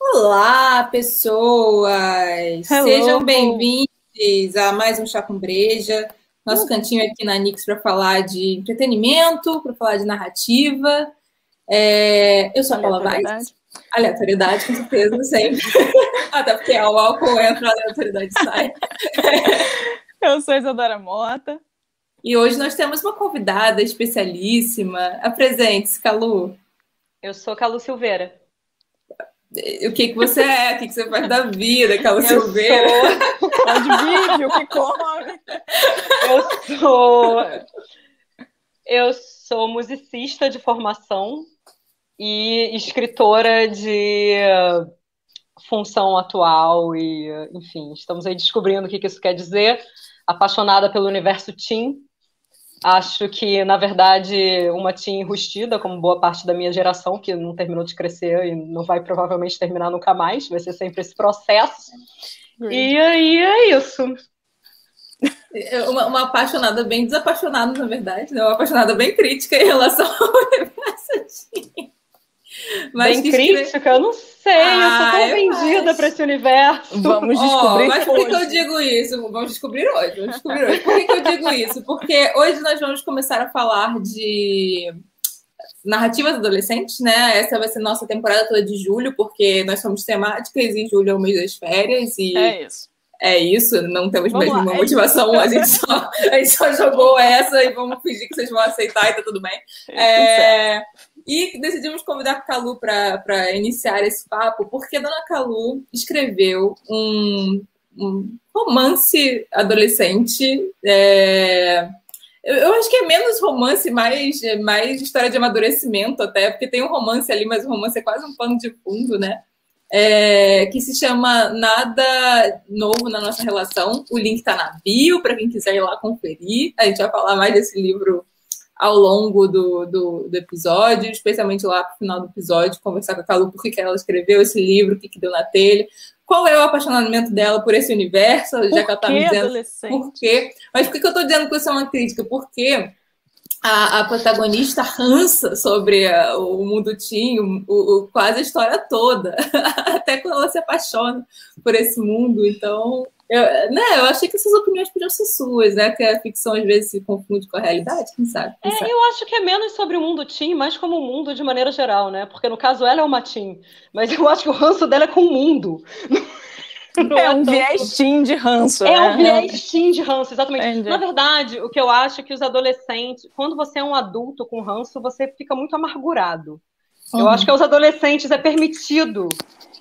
Olá, pessoas! Hello. Sejam bem-vindos a mais um Chá com Breja, nosso uh. cantinho aqui na Nix para falar de entretenimento, para falar de narrativa. É... Eu sou a Paula Vaz. Aleatoriedade, com certeza, sempre. Até porque o álcool entra, a aleatoriedade sai. Eu sou a Isadora Mota. E hoje nós temos uma convidada especialíssima. Apresente-se, Calu. Eu sou Calu Silveira o que, que você é, o que, que você faz da vida, Carla Silveira. Sou... Onde vive, o que come. Eu sou... Eu sou musicista de formação e escritora de função atual e, enfim, estamos aí descobrindo o que, que isso quer dizer. Apaixonada pelo universo teen, Acho que, na verdade, uma teen enrustida, como boa parte da minha geração, que não terminou de crescer e não vai provavelmente terminar nunca mais, vai ser sempre esse processo. E aí é isso. Uma, uma, apaixonada bem desapaixonada, na verdade, né? Uma apaixonada bem crítica em relação ao universo. Mas Bem crítica? Eu não sei, ah, eu sou tão vendida para esse universo. Vamos descobrir. Oh, mas por que, que, eu digo isso? Vamos descobrir hoje. Vamos descobrir hoje. Por que, que eu digo isso? Porque hoje nós vamos começar a falar de narrativas adolescentes, né? Essa vai ser nossa temporada toda de julho, porque nós somos temáticas e julho é o mês das férias. E é isso. É isso, não temos vamos mesmo lá, uma é motivação, a gente, só, a gente só jogou essa e vamos fingir que vocês vão aceitar e tá tudo bem. É, e decidimos convidar a Calu para iniciar esse papo, porque a dona Calu escreveu um, um romance adolescente. É... Eu, acho que é menos romance, mais, mais história de amadurecimento, até, porque tem um romance ali, mas o romance é quase um pano de fundo, né? É, que se chama Nada Novo na Nossa Relação. O link está na bio para quem quiser ir lá conferir. A gente vai falar mais desse livro ao longo do, do, do episódio, especialmente lá para o final do episódio, conversar com a Calu por que ela escreveu esse livro, o que, que deu na telha, qual é o apaixonamento dela por esse universo, já por que ela está me dizendo por quê. Mas por que, que eu estou dizendo que isso é uma crítica? Porque a, a protagonista rança sobre a, o mundo teen, o, o, quase a história toda, até quando ela se apaixona por esse mundo. Então, eu, né, eu achei que essas opiniões podiam ser suas, né? Que a ficção às vezes se confunde com a realidade, quem sabe? Quem é, sabe? eu acho que é menos sobre o mundo teen, mais como o mundo de maneira geral, né? Porque no caso ela é uma teen, mas eu acho que o ranço dela é com o mundo. Não é, é um viés teen de ranço. É né? um viés teen de ranço, exatamente. Entendi. Na verdade, o que eu acho é que os adolescentes, quando você é um adulto com ranço, você fica muito amargurado. Uhum. Eu acho que aos adolescentes é permitido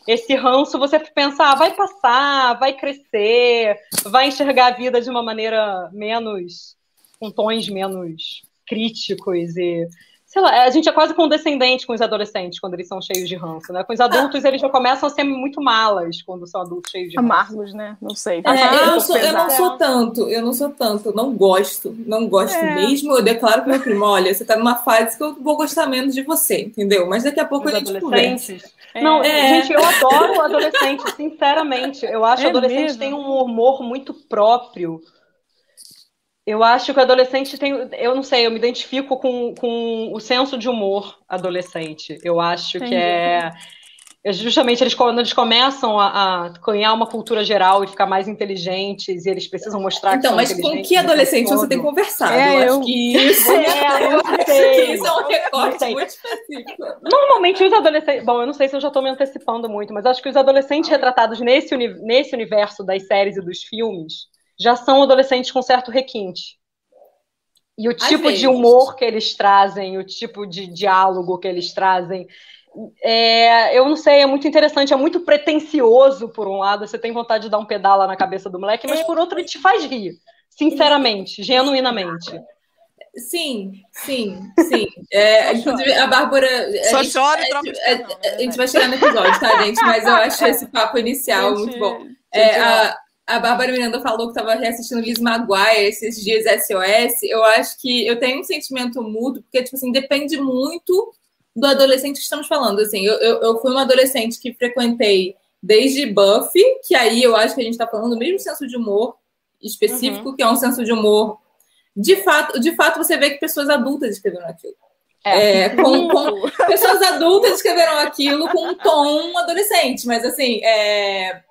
esse ranço, você pensa, ah, vai passar, vai crescer, vai enxergar a vida de uma maneira menos, com tons menos críticos e sei lá, a gente é quase condescendente com os adolescentes quando eles são cheios de ranço, né? Com os adultos, eles já começam a ser muito malas quando são adultos cheios de ranço. Amargos, né? Não sei. É, eu, não sou, eu, não sou, tanto, eu não sou tanto, não gosto, não gosto é. mesmo. Eu declaro pro meu primo, olha, você tá numa fase que eu vou gostar menos de você, entendeu? Mas daqui a pouco os a gente conversa. É. Não, gente, eu adoro o adolescente, sinceramente. Eu acho que o é adolescente mesmo? tem um humor muito próprio eu acho que o adolescente tem. Eu não sei, eu me identifico com, com o senso de humor adolescente. Eu acho Entendi. que é. é justamente eles, quando eles começam a, a ganhar uma cultura geral e ficar mais inteligentes, e eles precisam mostrar então, que Então, mas com que adolescente você tem conversado? É, eu, eu acho que isso é, eu sei. isso é um recorte muito específico. Normalmente os adolescentes. Bom, eu não sei se eu já estou me antecipando muito, mas acho que os adolescentes retratados nesse, nesse universo das séries e dos filmes já são adolescentes com certo requinte. E o tipo de humor que eles trazem, o tipo de diálogo que eles trazem, é, eu não sei, é muito interessante, é muito pretencioso, por um lado, você tem vontade de dar um pedala na cabeça do moleque, mas por outro, ele te faz rir, sinceramente, genuinamente. Sim, sim, sim. É, inclusive, a Bárbara. Só a gente, chora e troca a, a, a, gente vai chegar no episódio, tá, gente? Mas eu acho esse papo inicial gente, muito bom. É, a, a Bárbara Miranda falou que estava reassistindo Liz Maguire esses dias SOS. Eu acho que eu tenho um sentimento mútuo, porque, tipo assim, depende muito do adolescente que estamos falando. Assim, eu, eu, eu fui uma adolescente que frequentei desde Buffy, que aí eu acho que a gente está falando do mesmo senso de humor específico, uhum. que é um senso de humor. De fato, de fato, você vê que pessoas adultas escreveram aquilo. É. É, com, com, pessoas adultas escreveram aquilo com um tom adolescente, mas assim, é,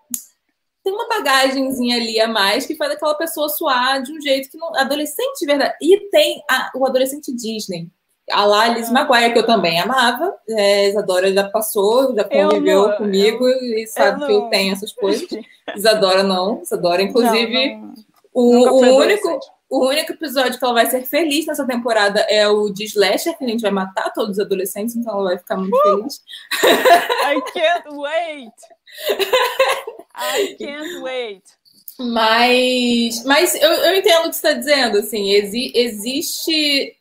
tem uma bagagenzinha ali a mais que faz aquela pessoa suar de um jeito que não. Adolescente de verdade. E tem a, o adolescente Disney. A lá Alice ah. Maguire, que eu também amava. É, Isadora já passou, já conviveu não, comigo eu, e sabe eu que eu tenho essas coisas. Isadora não. Isadora, inclusive, não, não. o, o único. O único episódio que ela vai ser feliz nessa temporada é o de Slasher, que a gente vai matar todos os adolescentes, então ela vai ficar muito uh! feliz. I can't wait! I can't wait! Mas, mas eu, eu entendo o que você está dizendo, assim, exi, existe,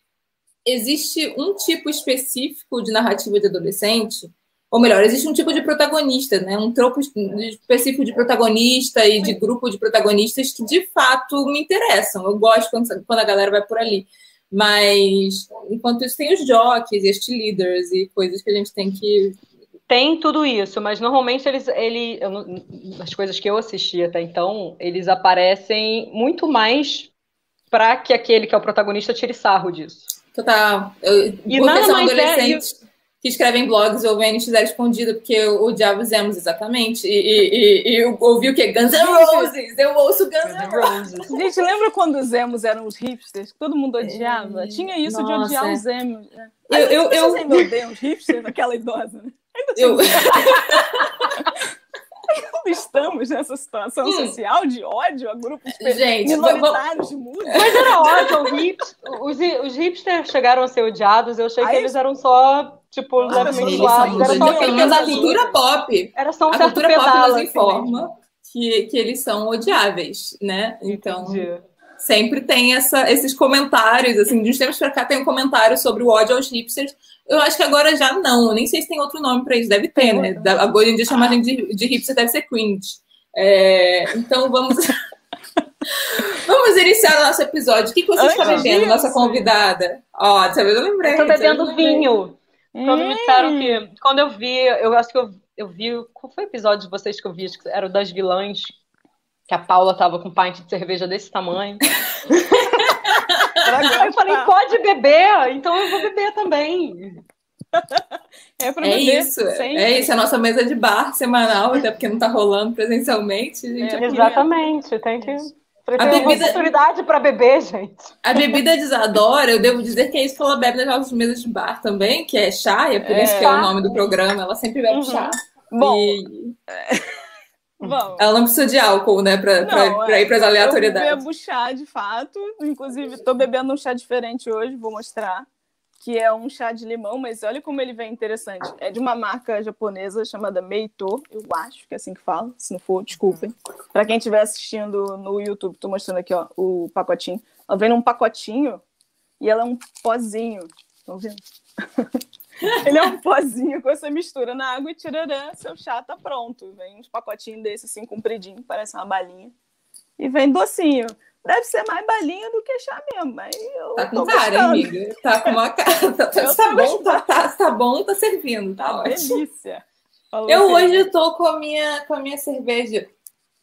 existe um tipo específico de narrativa de adolescente ou melhor, existe um tipo de protagonista, né? Um tropo específico de protagonista e de grupo de protagonistas que de fato me interessam. Eu gosto quando, quando a galera vai por ali. Mas enquanto isso tem os jockeys, e leaders e coisas que a gente tem que tem tudo isso, mas normalmente eles, ele, as coisas que eu assisti até então, eles aparecem muito mais para que aquele que é o protagonista tire sarro disso. Total. Eu, e nada mais é, adolescente. É, que escrevem blogs ou NX0 escondida, porque eu odiava os emos exatamente. E, e, e, eu ouvi o quê? Guns N' Roses! Eu ouço Guns N' Roses. Gente, lembra quando os emos eram os hipsters? Que todo mundo odiava? É... Tinha isso Nossa. de odiar os emos. Eu, eu, eu... ainda odeiam os hipsters, aquela idosa, né? Eu... estamos nessa situação hum. social de ódio a grupos Gente, minoritários de música. Mas era ódio, os, os hipsters chegaram a ser odiados, eu achei Aí, que eles eram só tipo, ah, levemente suaves. Era só mas a cultura pop. Era só um a certo cultura pop nos assim, informa que, que eles são odiáveis, né? Então. Entendi. Sempre tem essa, esses comentários, assim, de uns tempos pra cá tem um comentário sobre o ódio aos hipsters. Eu acho que agora já não, nem sei se tem outro nome para isso, deve ter, né? Agora em dia chamar de, de hipster deve ser cringe. É, então vamos. Vamos iniciar o nosso episódio. O que, que você está bebendo, nossa convidada? Ó, dessa vez eu lembrei. Estou bebendo vinho. Quando me disseram que. Quando eu vi, eu acho que eu, eu vi. Qual foi o episódio de vocês que eu vi? Acho que era o das vilãs, que a Paula tava com um pint de cerveja desse tamanho. Aí eu falei, pode beber, então eu vou beber também. É, pra é isso, sempre. é isso, a nossa mesa de bar semanal, até porque não tá rolando presencialmente. É, exatamente, tem que a bebida... oportunidade para beber, gente. A bebida de Isadora, eu devo dizer que é isso que ela bebe nas nossas mesas de bar também, que é chá, e é por é. isso que é o nome do programa. Ela sempre bebe uhum. chá. Bom. E... Bom. Ela não precisa de álcool, né, pra, não, pra, pra é, ir pras aleatoriedades. Eu bebo chá, de fato. Inclusive, tô bebendo um chá diferente hoje, vou mostrar que é um chá de limão, mas olha como ele vem interessante. É de uma marca japonesa chamada Meito, eu acho que é assim que fala, se não for, desculpem. Para quem estiver assistindo no YouTube, tô mostrando aqui, ó, o pacotinho. Ela vem num pacotinho e ela é um pozinho. Estão vendo? ele é um pozinho que você mistura na água e tirarã, seu chá tá pronto. Vem uns pacotinhos desse assim, compridinho, parece uma balinha. E vem docinho deve ser mais balinha do que chá mesmo. Mas eu tá com cara, amiga. Tá com uma cara. Tá, tá bom, tá, tá, tá, bom, tá servindo. Tá, tá ótimo. delícia. Falou eu hoje tô com a minha, com a minha cerveja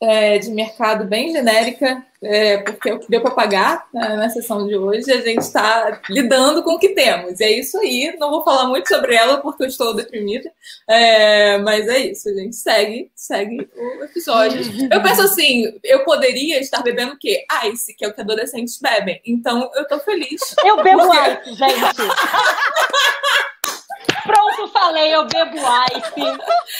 é, de mercado bem genérica, é, porque é o que deu para pagar né, na sessão de hoje. A gente está lidando com o que temos. É isso aí. Não vou falar muito sobre ela porque eu estou deprimida, é, mas é isso. A gente segue, segue o episódio. Eu penso assim: eu poderia estar bebendo o quê? Ice, que é o que adolescentes bebem. Então eu tô feliz. Eu bebo porque... ice, gente. Pronto, falei, eu bebo ice.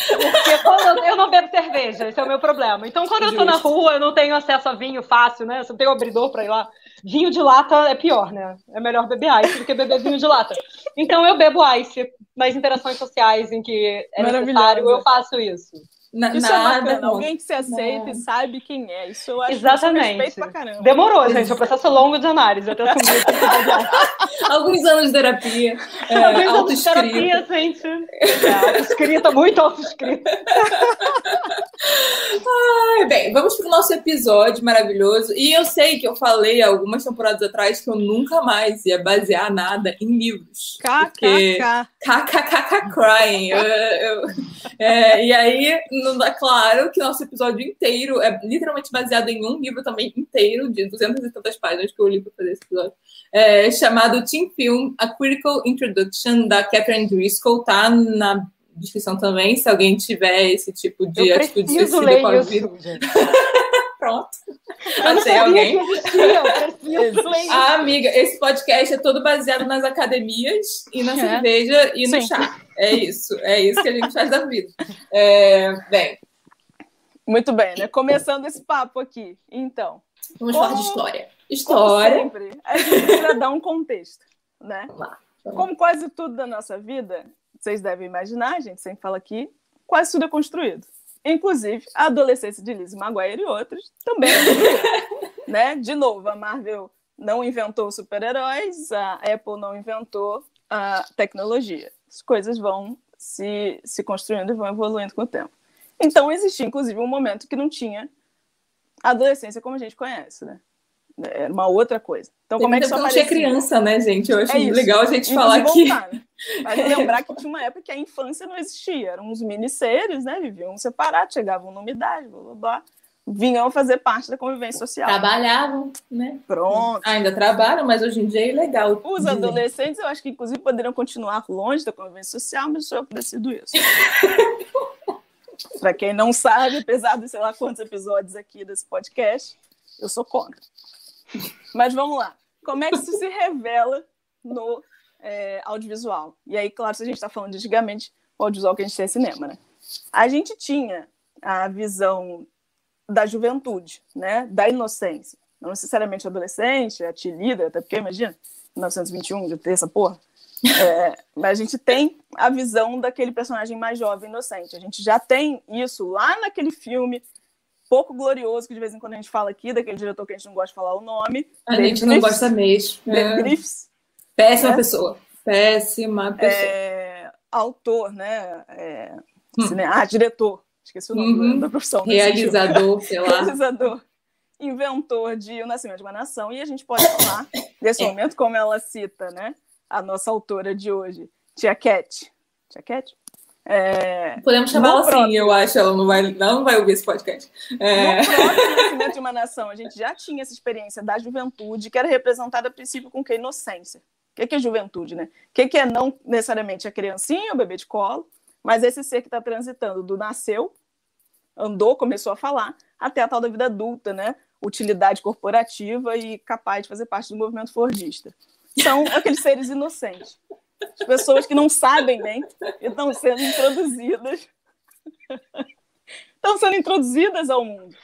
Porque quando eu, eu, não bebo cerveja, esse é o meu problema. Então, quando eu tô na rua, eu não tenho acesso a vinho fácil, né? Se eu tenho abridor pra ir lá. Vinho de lata é pior, né? É melhor beber ice do que beber vinho de lata. Então, eu bebo ice nas interações sociais em que é necessário, eu faço isso. Na, isso nada, é bacana. Alguém que se aceita não. e sabe quem é. Isso eu acho Exatamente. Que pra caramba. Demorou, gente. É um processo longo de análise. Até assumir Alguns anos de terapia. É, Alguns anos de terapia, gente. É, autoescrita, muito autoescrita. Ai, bem, vamos para o nosso episódio maravilhoso. E eu sei que eu falei algumas temporadas atrás que eu nunca mais ia basear nada em livros. KKK. KKK crying. Eu, eu, é, e aí, é claro que nosso episódio inteiro é literalmente baseado em um livro também inteiro, de 200 e tantas páginas que eu li para fazer esse episódio, é, chamado Teen Film, A Critical Introduction, da Catherine Driscoll, tá na descrição também, se alguém tiver esse tipo de eu atitude suicida com a vida. Pronto. Achei alguém. ah, amiga, esse podcast é todo baseado nas academias e na é. cerveja e no Sim. chá. É isso, é isso que a gente faz da vida. É, bem. Muito bem, né? Começando esse papo aqui. Então. Vamos como, falar de história. História. Como sempre, a gente precisa dar um contexto, né? Lá, como quase tudo da nossa vida, vocês devem imaginar, a gente sempre fala aqui, quase tudo é construído. Inclusive, a adolescência de Lizzie Maguire e outros também né? De novo, a Marvel não inventou super-heróis, a Apple não inventou a tecnologia. As coisas vão se, se construindo e vão evoluindo com o tempo. Então, existia, inclusive, um momento que não tinha adolescência como a gente conhece, né? Era uma outra coisa. Então, como é que isso aparecia? tinha criança, né, gente? Eu acho é legal a gente falar que... Voltar, né? Mas lembrar que tinha uma época que a infância não existia. Eram uns mini-seres, né? Viviam separados, chegavam numa idade, blá, blá, blá. Vinham fazer parte da convivência social. Trabalhavam, né? Pronto. Ainda trabalham, mas hoje em dia é ilegal. Os dizer. adolescentes, eu acho que, inclusive, poderiam continuar longe da convivência social, mas eu decido isso. Para quem não sabe, apesar de sei lá quantos episódios aqui desse podcast, eu sou contra. Mas vamos lá. Como é que isso se revela no é, audiovisual? E aí, claro, se a gente está falando de antigamente, o audiovisual que a gente tinha é cinema, né? A gente tinha a visão da juventude, né? Da inocência. Não necessariamente adolescente, a líder, até porque, imagina, 1921, de ter essa porra. É, mas a gente tem a visão daquele personagem mais jovem, inocente. A gente já tem isso lá naquele filme pouco glorioso, que de vez em quando a gente fala aqui, daquele diretor que a gente não gosta de falar o nome. A gente não gosta mesmo. É. Griffiths. Péssima é. pessoa. Péssima pessoa. É, autor, né? É, hum. cine... Ah, diretor. Esqueci o nome uhum. da profissão. Realizador, sei lá. Realizador. Inventor de O Nascimento de uma Nação. E a gente pode falar desse é. momento, como ela cita, né? A nossa autora de hoje, Tia Cat. Tia Cat? É, Podemos chamar assim, próprio, eu acho. Ela não vai, não vai ouvir esse podcast. É... No próprio Nascimento de uma Nação, a gente já tinha essa experiência da juventude, que era representada a princípio com que? Inocência. O que é juventude, né? O que é não necessariamente a criancinha, o bebê de colo, mas esse ser que está transitando do nasceu, andou, começou a falar, até a tal da vida adulta, né? Utilidade corporativa e capaz de fazer parte do movimento fordista. São aqueles seres inocentes. As pessoas que não sabem bem estão sendo introduzidas. estão sendo introduzidas ao mundo.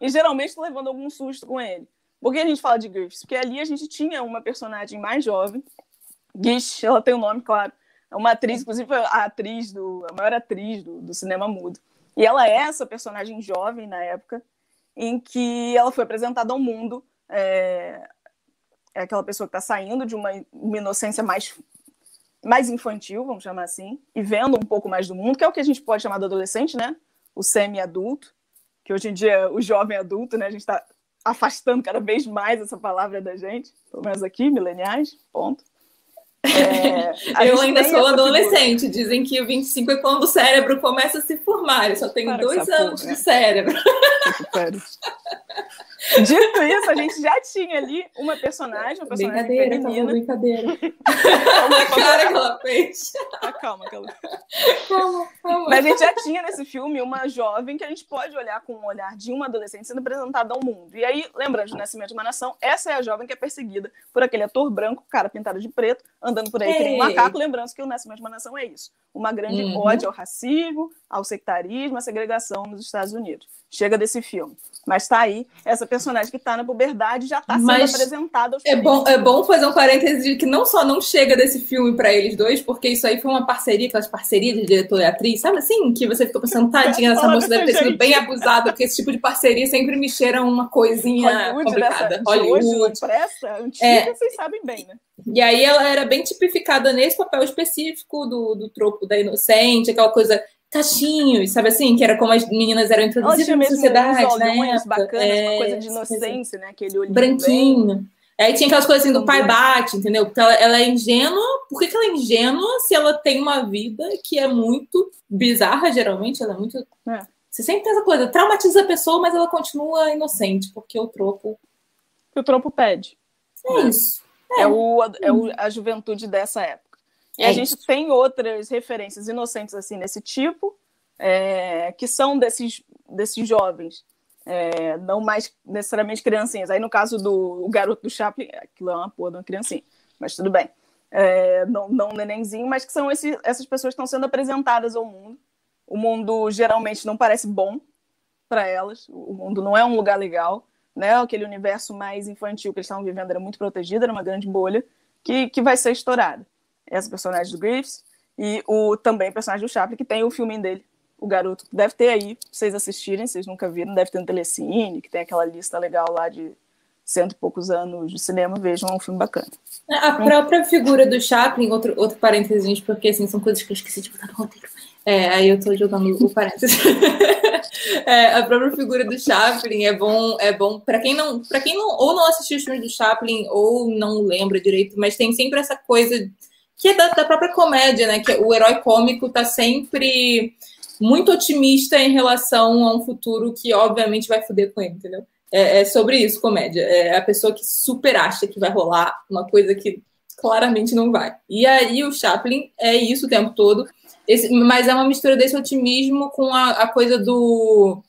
E geralmente levando algum susto com ele. Por que a gente fala de Griffiths? Porque ali a gente tinha uma personagem mais jovem. Gish, ela tem um nome, claro. É uma atriz, inclusive a atriz do, a maior atriz do, do cinema mudo. E ela é essa personagem jovem na época, em que ela foi apresentada ao mundo. É, é aquela pessoa que está saindo de uma, uma inocência mais mais infantil, vamos chamar assim, e vendo um pouco mais do mundo, que é o que a gente pode chamar de adolescente, né? O semi-adulto, que hoje em dia é o jovem adulto, né? A gente está afastando cada vez mais essa palavra da gente, pelo menos aqui, mileniais, ponto. É, eu ainda sou adolescente. Figura. Dizem que o 25 é quando o cérebro começa a se formar. Eu só tenho Para dois anos porra, de Dito isso, a gente já tinha ali uma personagem, uma personagem brincadeira, feminina. Brincadeira, calma, a cara que ela fez. Ah, calma, calma. calma, calma. Mas a gente já tinha nesse filme uma jovem que a gente pode olhar com o olhar de uma adolescente sendo apresentada ao mundo. E aí, lembrando do Nascimento de uma Nação, essa é a jovem que é perseguida por aquele ator branco, cara pintado de preto, andando por aí Ei. que nem um macaco, lembrando que o Nascimento de uma Nação é isso. Uma grande uhum. ódio ao racismo, ao sectarismo, à segregação nos Estados Unidos. Chega desse filme. Mas está aí essa personagem que está na puberdade já está sendo Mas aos é bom É bom fazer um parêntese de que não só não chega desse filme para eles dois, porque isso aí foi uma parceria, aquelas parcerias de diretor e atriz, sabe assim? Que você fica pensando, tadinha, essa moça deve ter sido bem abusada, porque esse tipo de parceria sempre me cheira uma coisinha Hollywood complicada. Dessa, Hollywood. De hoje, pressa, antiga, é. vocês sabem bem, né? E aí ela era bem tipificada nesse papel específico do, do tropo da inocente, aquela coisa cachinhos, sabe assim? Que era como as meninas eram introduzidas na sociedade, né? bacanas, é, uma coisa de inocência, né? Aquele olhinho branquinho. Bem... Aí tinha aquelas coisas assim do pai bate, entendeu? Porque ela, ela, é ingênua. Por que, que ela é ingênua se ela tem uma vida que é muito bizarra, geralmente? Ela é muito. É. Você sempre tem essa coisa, traumatiza a pessoa, mas ela continua inocente, porque o tropo. O tropo pede. É isso. É, é o, é o, a juventude dessa época. E é a gente tem outras referências inocentes assim nesse tipo, é, que são desses, desses jovens, é, não mais necessariamente criancinhas. Aí no caso do garoto do Chaplin, aquilo é uma porra de uma criancinha, mas tudo bem. É, não, não um nenenzinho, mas que são esse, essas pessoas que estão sendo apresentadas ao mundo. O mundo geralmente não parece bom para elas, o mundo não é um lugar legal, né? Aquele universo mais infantil que eles estavam vivendo era muito protegido, era uma grande bolha que, que vai ser estourada essa personagem do Griffiths, e o também personagem do Chaplin, que tem o filme dele, o garoto. Deve ter aí, pra vocês assistirem, vocês nunca viram, deve ter no Telecine, que tem aquela lista legal lá de cento e poucos anos de cinema, vejam, é um filme bacana. A própria figura do Chaplin, outro, outro parênteses, porque assim, são coisas que eu esqueci de botar no roteiro. É, aí eu tô jogando o parênteses. é, a própria figura do Chaplin é bom, é bom para quem não, para quem não ou não assistiu os filmes do Chaplin ou não lembra direito, mas tem sempre essa coisa que é da, da própria comédia, né? Que o herói cômico está sempre muito otimista em relação a um futuro que, obviamente, vai foder com ele, entendeu? É, é, sobre isso, comédia. É a pessoa que super acha que vai rolar uma coisa que claramente não vai. E aí o Chaplin é isso o tempo todo, esse, mas é uma mistura desse otimismo com a, a coisa do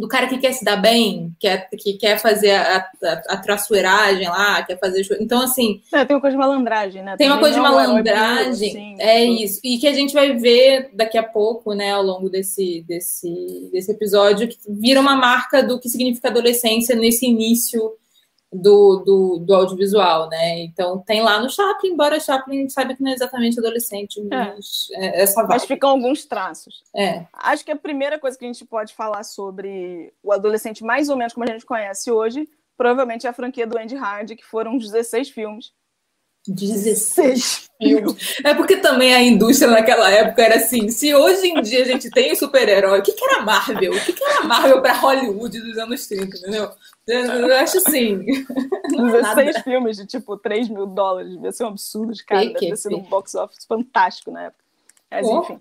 do cara que quer se dar bem, quer, que quer fazer a, a, a traçoeiragem lá, quer fazer. Então, assim. É, tem uma coisa de malandragem, né? Tem uma coisa de malandragem. Assim, é isso. E que a gente vai ver daqui a pouco, né, ao longo desse, desse, desse episódio, que vira uma marca do que significa adolescência nesse início do, do, do, audiovisual, né? Então tem lá no Chaplin, embora Chaplin saiba que não é exatamente adolescente, é. mas é. essa Mas ficam alguns traços. É. Acho que a primeira coisa que a gente pode falar sobre o adolescente, mais ou menos como a gente conhece hoje, provavelmente é a franquia do Andy Hardy, que foram 16 filmes 16 filmes. É porque também a indústria naquela época era assim: se hoje em dia a gente tem super-herói, o que, que era Marvel? O que, que era Marvel para Hollywood dos anos 30, entendeu? Eu acho assim. 16 é filmes de tipo 3 mil dólares, devia ser um absurdo de cara, deve ter sido um box office fantástico na época. Mas oh. enfim.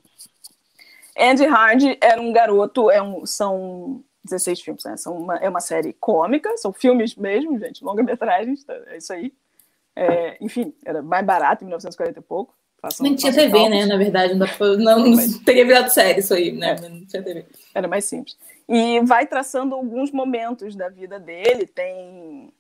Andy Hardy era um garoto, é um, são 16 filmes, né? São uma, é uma série cômica, são filmes mesmo, gente, longa-metragens, tá? é isso aí. É, enfim, era mais barato em 1940 e pouco. Façam, Nem tinha TV, né? Na verdade, não, não, não teria virado série isso aí, né? É. Não tinha TV. Era mais simples. E vai traçando alguns momentos da vida dele. Tem.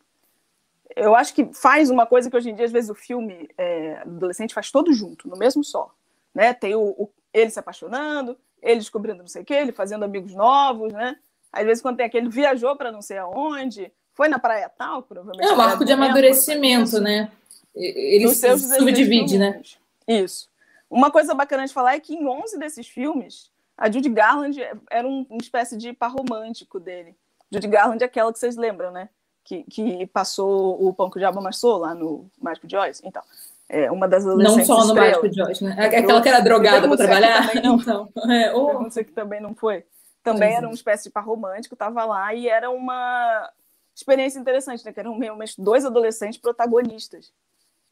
Eu acho que faz uma coisa que hoje em dia, às vezes, o filme é, adolescente faz todo junto, no mesmo só. Né? Tem o, o ele se apaixonando, ele descobrindo não sei o quê, ele fazendo amigos novos, né? Às vezes, quando tem aquele viajou para não sei aonde, foi na praia tal, provavelmente. É um arco de amadurecimento, né? Ele se subdivide, né? Isso. Uma coisa bacana de falar é que em 11 desses filmes, a Judy Garland era um, uma espécie de par romântico dele. Judy Garland é aquela que vocês lembram, né? Que, que passou o pão que o diabo amassou lá no Mágico de Oz. Então, é uma das adolescentes Não só no Mágico de Oz, né? Aquela que era drogada para trabalhar. Não. Então, é, oh. Você que também não foi. Também era uma espécie de par romântico, tava lá e era uma experiência interessante, né? Que eram realmente dois adolescentes protagonistas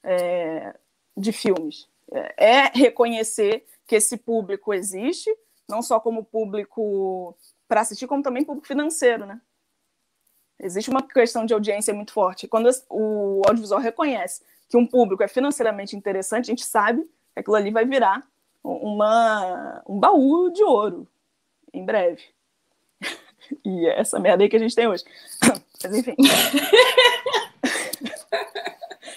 é, de filmes. É, reconhecer que esse público existe, não só como público para assistir, como também público financeiro, né? Existe uma questão de audiência muito forte. Quando o audiovisual reconhece que um público é financeiramente interessante, a gente sabe que aquilo ali vai virar uma, um baú de ouro em breve. E é essa merda aí que a gente tem hoje. Mas enfim.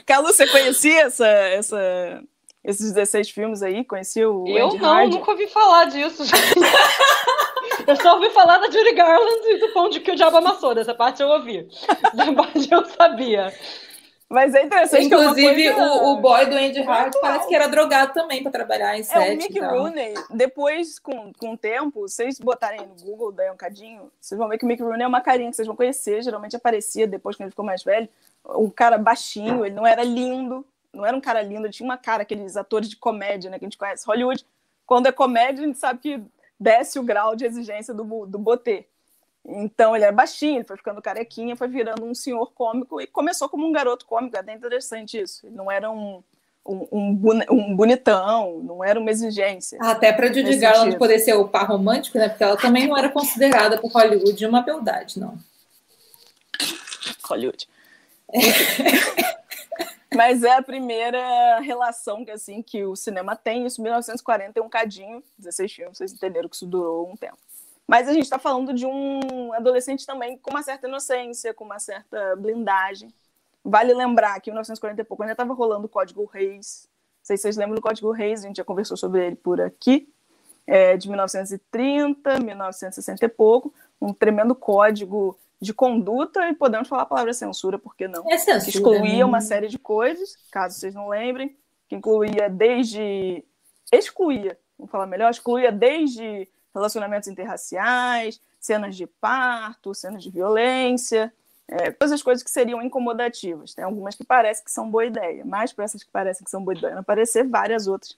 Calu, você conhecia essa, essa, esses 16 filmes aí? Conhecia o Eu Andy não, Hardy? nunca ouvi falar disso. Eu só ouvi falar da Judy Garland e do pão de que o diabo amassou. Dessa parte eu ouvi. Dessa parte eu sabia. Mas é interessante Inclusive, é coisa... o, o boy do Andy Hart parece que era drogado também para trabalhar em set. É, o Mick Rooney, depois, com, com o tempo, vocês botarem no Google daí um cadinho, vocês vão ver que o Mick Rooney é uma carinha que vocês vão conhecer, geralmente aparecia depois que ele ficou mais velho. Um cara baixinho, ele não era lindo, não era um cara lindo, ele tinha uma cara, aqueles atores de comédia, né, que a gente conhece. Hollywood, quando é comédia, a gente sabe que desce o grau de exigência do, do botê. Então ele era baixinho, ele foi ficando carequinha, foi virando um senhor cômico e começou como um garoto cômico, é até interessante isso. Ele não era um, um, um bonitão, não era uma exigência. Até para Judy Garland poder ser o par romântico, né? Porque ela também não era considerada por Hollywood uma beldade, não. Hollywood. Mas é a primeira relação que assim que o cinema tem, isso em 1940 é um cadinho, 16 filmes, vocês entenderam que isso durou um tempo. Mas a gente está falando de um adolescente também com uma certa inocência, com uma certa blindagem. Vale lembrar que em 1940 e pouco ainda estava rolando o Código Reis. Não sei se vocês lembram do Código Reis, a gente já conversou sobre ele por aqui. É de 1930, 1960 e pouco. Um tremendo código de conduta e podemos falar a palavra censura, porque não? É censura, excluía né? uma série de coisas, caso vocês não lembrem, que incluía desde. excluía, vamos falar melhor, excluía desde relacionamentos interraciais, cenas de parto, cenas de violência, é, todas as coisas que seriam incomodativas. Tem algumas que parecem que são boa ideia, mas para essas que parecem que são boa ideia não aparecer, várias outras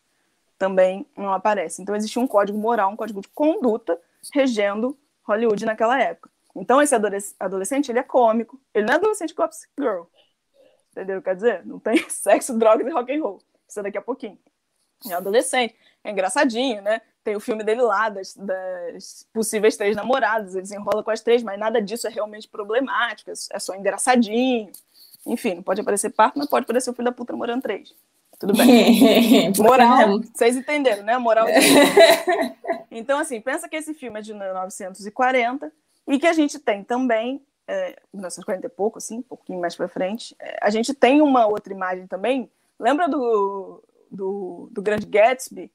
também não aparecem. Então existia um código moral, um código de conduta regendo Hollywood naquela época. Então esse adolescente, ele é cômico, ele não é adolescente Gossip Girl, entendeu? Quer dizer, não tem sexo, drogas e rock and roll. Isso é daqui a pouquinho. É adolescente, é engraçadinho, né? Tem o filme dele lá, das, das possíveis três namoradas. Ele desenrola com as três, mas nada disso é realmente problemático, é só engraçadinho. Enfim, não pode aparecer parto, mas pode aparecer o filho da puta namorando três. Tudo bem. Moral, vocês entenderam, né? Moral. De... então, assim, pensa que esse filme é de 1940 e que a gente tem também, é, 1940 e pouco, assim, um pouquinho mais para frente, é, a gente tem uma outra imagem também. Lembra do, do, do Grande Gatsby?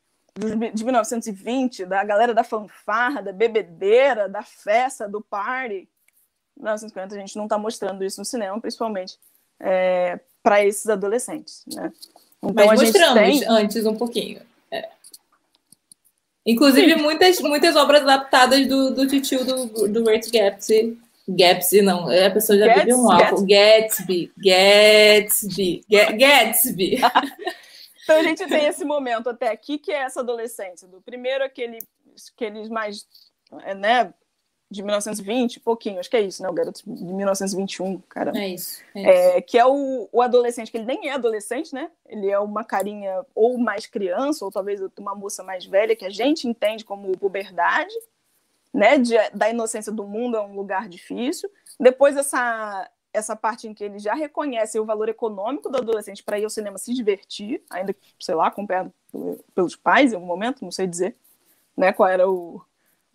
de 1920, da galera da fanfarra, da bebedeira, da festa, do party. 1950 a gente não está mostrando isso no cinema, principalmente é, para esses adolescentes, né? Então, Mas mostramos tem... antes um pouquinho. É. Inclusive, muitas, muitas obras adaptadas do, do titio do, do Great Gatsby. Gatsby, não, a pessoa já bebeu um álcool. Gatsby, Gatsby, Gatsby. Então a gente tem esse momento até aqui que é essa adolescência. Do primeiro aquele, aqueles mais, é, né, de 1920, pouquinho, acho que é isso, né? O garoto de 1921, cara. É isso. É, isso. é que é o, o adolescente, que ele nem é adolescente, né? Ele é uma carinha ou mais criança, ou talvez uma moça mais velha, que a gente entende como puberdade, né? De, da inocência do mundo é um lugar difícil. Depois essa essa parte em que ele já reconhece o valor econômico do adolescente para ir ao cinema se divertir, ainda sei lá, acompanhado pelos pais em algum momento, não sei dizer né, qual era o,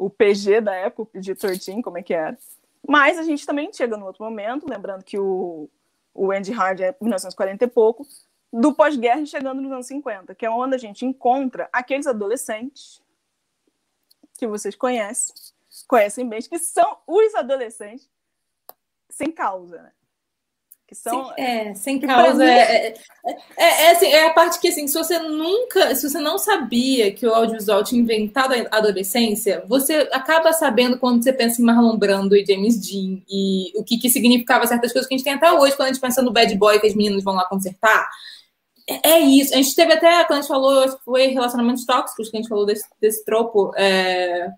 o PG da época, o PG-13, como é que era. Mas a gente também chega no outro momento, lembrando que o, o Andy Hard é 1940 e pouco, do pós-guerra chegando nos anos 50, que é onde a gente encontra aqueles adolescentes que vocês conhecem, conhecem bem, que são os adolescentes sem causa, né? Que são, Sim, é, sem causa. É, é, é, é, assim, é a parte que, assim, se você nunca, se você não sabia que o audiovisual tinha inventado a adolescência, você acaba sabendo quando você pensa em Marlon Brando e James Dean e o que, que significava certas coisas que a gente tem até hoje, quando a gente pensa no bad boy que as meninas vão lá consertar. É, é isso. A gente teve até, quando a gente falou, foi relacionamentos tóxicos, que a gente falou desse, desse tropo. É,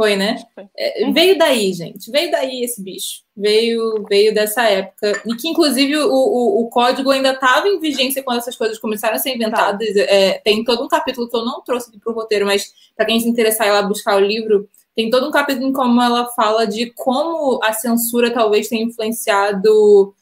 foi, né? É, uhum. veio daí, gente. Veio daí esse bicho. Veio, veio dessa época. E que, inclusive, o, o, o código ainda estava em vigência quando essas coisas começaram a ser inventadas. Tá. É, tem todo um capítulo que eu não trouxe para o roteiro, mas para quem se interessar ir lá buscar o livro, tem todo um capítulo em como ela fala de como a censura talvez tenha influenciado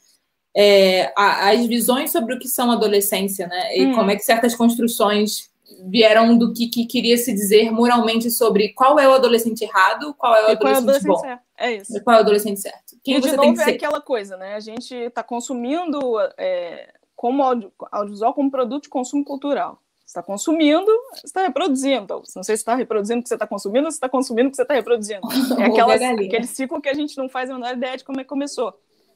é, as visões sobre o que são adolescência, né? E hum. como é que certas construções vieram do que, que, queria se dizer moralmente sobre qual é o adolescente errado, qual é o adolescente, qual é o adolescente bom. Certo. É isso. E qual é o adolescente certo. Quem e você de novo tem que é ser? aquela coisa, né? A gente está consumindo é, como audio, audiovisual como produto de consumo cultural. está consumindo, você está reproduzindo. Então, não sei se está reproduzindo o que você está consumindo ou se está consumindo o que você está reproduzindo. É aquela, aquele ciclo que a gente não faz a menor ideia de como é que começou.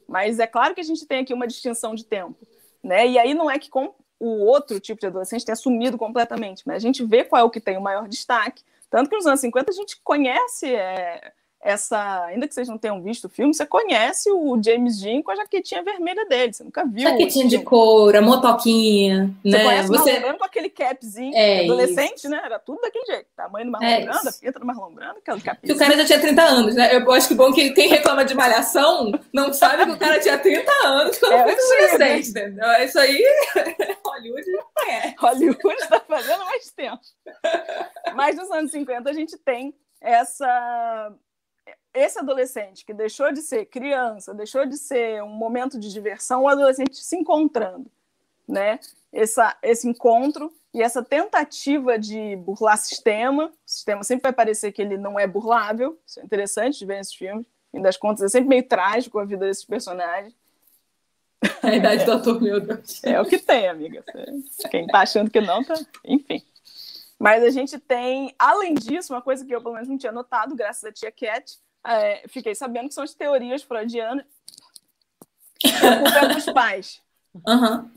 Mas é claro que a gente tem aqui uma distinção de tempo. Né? E aí não é que com o outro tipo de adolescente tenha sumido completamente, mas a gente vê qual é o que tem o maior destaque. Tanto que nos anos 50 a gente conhece é, essa, ainda que vocês não tenham visto o filme, você conhece o James Dean com a jaquetinha vermelha dele, você nunca viu. Jaquetinha de couro, a motoquinha, você né? Conhece você conhece com aquele capzinho, é adolescente, isso. né? Era tudo daquele jeito. Tamanho do Marlon é Brando, a pinta do Marlon Brando, aquele capzinho. Que o cara já tinha 30 anos, né? Eu acho que bom que quem reclama de malhação não sabe que o cara tinha 30 anos quando é, foi adolescente, entendeu? Isso aí, Hollywood já conhece. Hollywood está fazendo mais tempo. Mas nos anos 50 a gente tem essa esse adolescente que deixou de ser criança, deixou de ser um momento de diversão, o adolescente se encontrando, né? Essa, esse encontro e essa tentativa de burlar sistema, o sistema sempre vai parecer que ele não é burlável, isso é interessante de ver nesses filmes, fim das contas é sempre meio trágico a vida desses personagens. A idade do ator, meu Deus. É o que tem, amiga. Quem tá achando que não, tá. Enfim. Mas a gente tem, além disso, uma coisa que eu pelo menos não tinha notado, graças à tia Cat, é, fiquei sabendo que são as teorias freudianas. A culpa é dos pais. Uhum.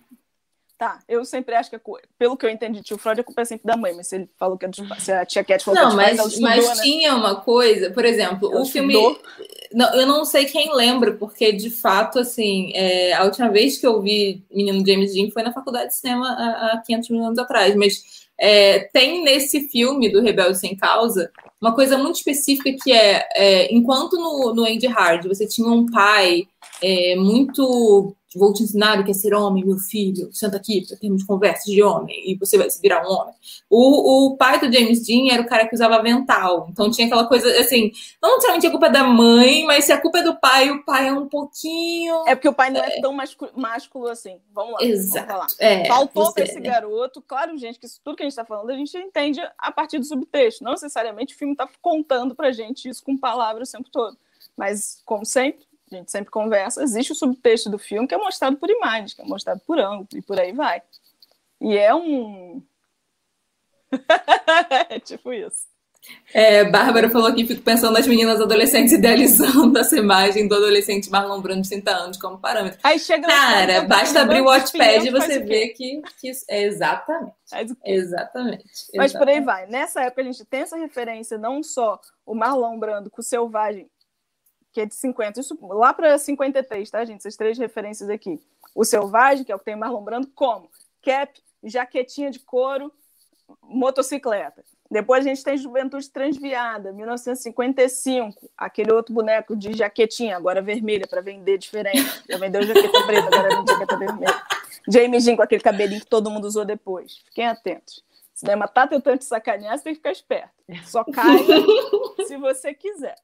Tá, eu sempre acho que, pelo que eu entendi, tio Freud, a culpa é sempre da mãe, mas se ele falou que é dos pais, se a tia Cat falou não, que é dos mas, pais, mas né? tinha uma coisa, por exemplo, ela o filme. Não, eu não sei quem lembra, porque de fato, assim, é, a última vez que eu vi Menino James Dean foi na faculdade de cinema há, há 500 mil anos atrás, mas é, tem nesse filme do Rebelde Sem Causa uma coisa muito específica que é, é enquanto no, no Andy Hard você tinha um pai é, muito vou te ensinar o que é ser homem, meu filho, senta aqui para termos conversa de homem e você vai se virar um homem. O, o pai do James Dean era o cara que usava avental, então tinha aquela coisa assim, não necessariamente a culpa é da mãe, mas se a culpa é do pai, o pai é um pouquinho. É porque o pai não é, é tão másculo assim. Vamos lá. Exato. Vamos é, Faltou para esse garoto, claro, gente, que isso, tudo que a gente está falando a gente entende a partir do subtexto. Não necessariamente o filme está contando para gente isso com palavras o tempo todo. Mas, como sempre, gente sempre conversa, existe o subtexto do filme que é mostrado por imagens, que é mostrado por ângulo, e por aí vai. E é um. é tipo isso. É, Bárbara falou aqui, fico pensando nas meninas adolescentes idealizando essa imagem do adolescente Marlon Brando de 30 anos como parâmetro. Aí chega Cara, basta abrir o Watchpad e você vê que, que isso, é exatamente. Exatamente. Mas exatamente. por aí vai. Nessa época a gente tem essa referência, não só o Marlon Brando com o Selvagem, que é de 50, isso lá para 53, tá, gente? Essas três referências aqui. O Selvagem, que é o que tem Marlon Brando, como? Cap, jaquetinha de couro, motocicleta. Depois a gente tem Juventude Transviada, 1955, aquele outro boneco de jaquetinha, agora vermelha, para vender diferente. Já vendeu jaqueta preta, agora vende jaqueta vermelha. Jamie Jean com aquele cabelinho que todo mundo usou depois. Fiquem atentos. O cinema tá tentando te sacanear, você tem que ficar esperto. Só caia se você quiser.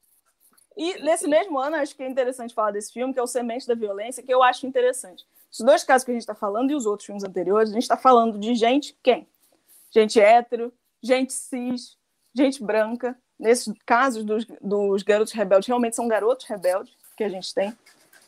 E nesse mesmo ano, acho que é interessante falar desse filme, que é o Semente da Violência, que eu acho interessante. Os dois casos que a gente está falando e os outros filmes anteriores, a gente está falando de gente quem? Gente hétero, gente cis, gente branca. Nesses casos dos, dos garotos rebeldes, realmente são garotos rebeldes que a gente tem.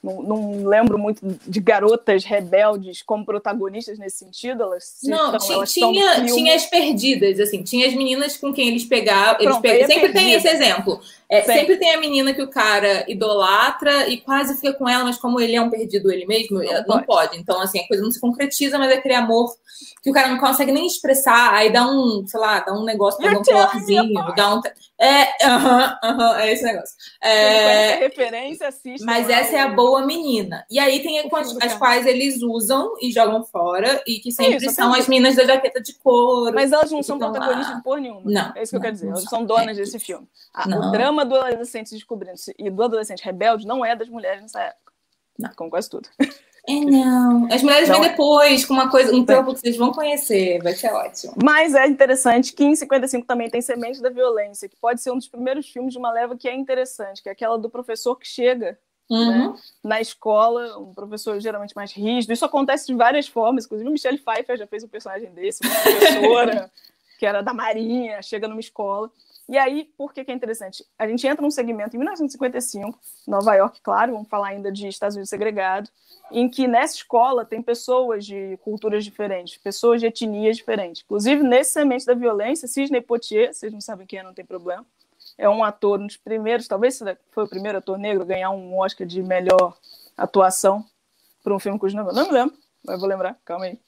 Não, não, lembro muito de garotas rebeldes como protagonistas nesse sentido. Elas não, estão, elas tinha, tinha as perdidas, assim, tinha as meninas com quem eles pegavam. Eles pegam, sempre perdida. tem esse exemplo. É, sempre tem a menina que o cara idolatra e quase fica com ela, mas como ele é um perdido ele mesmo, não, não pode. pode. Então, assim, a coisa não se concretiza, mas é aquele amor que o cara não consegue nem expressar, aí dá um, sei lá, dá um negócio, dá um celularzinho, dá um. É, aham, uh aham, -huh, uh -huh, é esse negócio. É... referência, assiste. Mas essa é a boa menina. E aí tem as, as quais eles usam e jogam fora, e que sempre Isso, são as meninas da jaqueta de couro. Mas elas não são protagonistas de por nenhuma. Não. É isso que não, eu quero dizer. Elas são donas é. desse filme. o drama do adolescente descobrindo e do adolescente rebelde não é das mulheres nessa época. Não. Como quase tudo. É, não. As mulheres vêm é. depois, com uma coisa, um tempo que vocês vão conhecer, vai ser ótimo. Mas é interessante que em 55 também tem Semente da Violência, que pode ser um dos primeiros filmes de uma leva que é interessante, que é aquela do professor que chega uhum. né, na escola, um professor geralmente mais rígido. Isso acontece de várias formas, inclusive o Michelle Pfeiffer já fez um personagem desse, uma professora que era da Marinha, chega numa escola. E aí, por que, que é interessante? A gente entra num segmento em 1955, Nova York, claro, vamos falar ainda de Estados Unidos segregado, em que nessa escola tem pessoas de culturas diferentes, pessoas de etnias diferentes. Inclusive, nesse semente da violência, Sidney Poitier, vocês não sabem quem é, não tem problema, é um ator, um dos primeiros, talvez foi o primeiro ator negro a ganhar um Oscar de melhor atuação por um filme cujo eu não me lembro, mas vou lembrar, calma aí.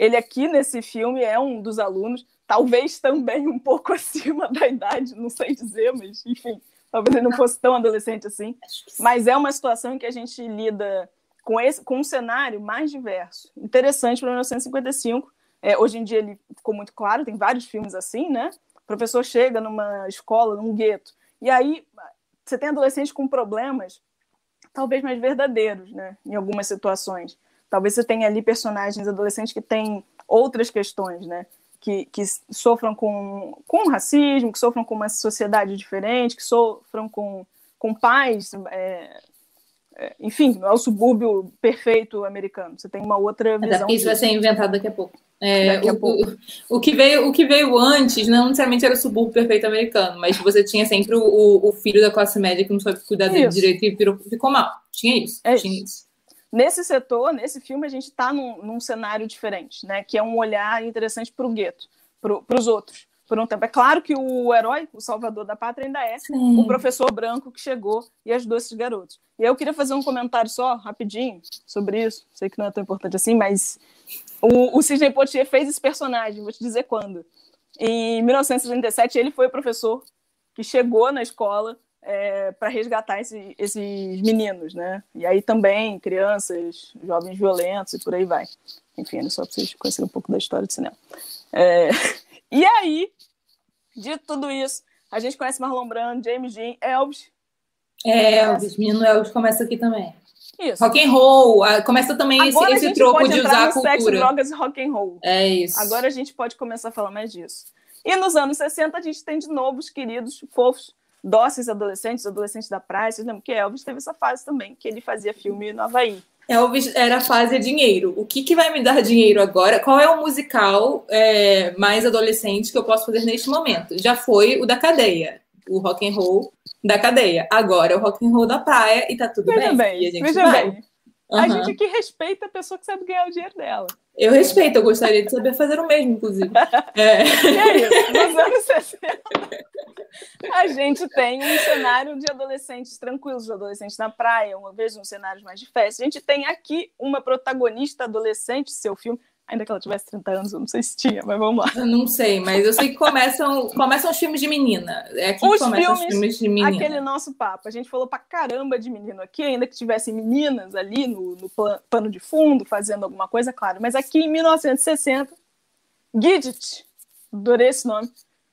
Ele aqui nesse filme é um dos alunos, talvez também um pouco acima da idade, não sei dizer, mas enfim, talvez ele não fosse tão adolescente assim. Mas é uma situação em que a gente lida com, esse, com um cenário mais diverso. Interessante para 1955. É, hoje em dia ele ficou muito claro, tem vários filmes assim, né? O professor chega numa escola, num gueto, e aí você tem adolescentes com problemas talvez mais verdadeiros, né? Em algumas situações. Talvez você tenha ali personagens adolescentes que têm outras questões, né? Que, que sofram com, com racismo, que sofram com uma sociedade diferente, que sofram com, com pais. É, é, enfim, não é o subúrbio perfeito americano. Você tem uma outra visão. isso vai ser inventado daqui a pouco. É, daqui a o, pouco. O, o, que veio, o que veio antes não necessariamente era o subúrbio perfeito americano, mas você tinha sempre o, o filho da classe média que não soube cuidar dele direito e virou, ficou mal. Tinha isso. É tinha isso. isso. Nesse setor, nesse filme, a gente está num, num, cenário diferente, né? Que é um olhar interessante para o gueto, para os outros, por um tempo. É claro que o herói, o salvador da pátria, ainda é Sim. o professor branco que chegou e ajudou esses garotos. E eu queria fazer um comentário só, rapidinho, sobre isso. Sei que não é tão importante assim, mas o, o Sidney Poitier fez esse personagem, vou te dizer quando. Em 1937, ele foi o professor que chegou na escola é, para resgatar esse, esses meninos, né? E aí também crianças, jovens violentos e por aí vai. Enfim, era só para vocês conhecerem um pouco da história do cinema. É... E aí, de tudo isso, a gente conhece Marlon Brando, James Dean, Elvis. É, Elvis, menino Elvis começa aqui também. Isso. Rock and roll, começa também Agora esse, esse troco de usar a cultura. Sexo, drogas e rock and roll. É isso. Agora a gente pode começar a falar mais disso. E nos anos 60 a gente tem de novo os queridos, fofos, dóceis adolescentes, adolescentes da praia. Vocês lembram que Elvis teve essa fase também, que ele fazia filme no Havaí. Elvis era a fase dinheiro. O que, que vai me dar dinheiro agora? Qual é o musical é, mais adolescente que eu posso fazer neste momento? Já foi o da cadeia, o rock and roll da cadeia. Agora é o rock and roll da praia e tá tudo veja bem. bem. E a gente veja vai. bem. Uhum. A gente aqui respeita a pessoa que sabe ganhar o dinheiro dela. Eu respeito, eu gostaria de saber fazer o mesmo, inclusive. É, e isso. Nos anos 60, a gente tem um cenário de adolescentes tranquilos, de adolescentes na praia, uma vez um cenário mais de festa. A gente tem aqui uma protagonista adolescente, seu filme, Ainda que ela tivesse 30 anos, eu não sei se tinha, mas vamos lá. Eu não sei, mas eu sei que começam, começam os filmes de menina. É aqui os que começam filmes, os filmes de menina. Aquele nosso papo. A gente falou pra caramba de menino aqui, ainda que tivessem meninas ali no, no pano de fundo, fazendo alguma coisa, claro. Mas aqui em 1960, Gidget, adorei esse nome,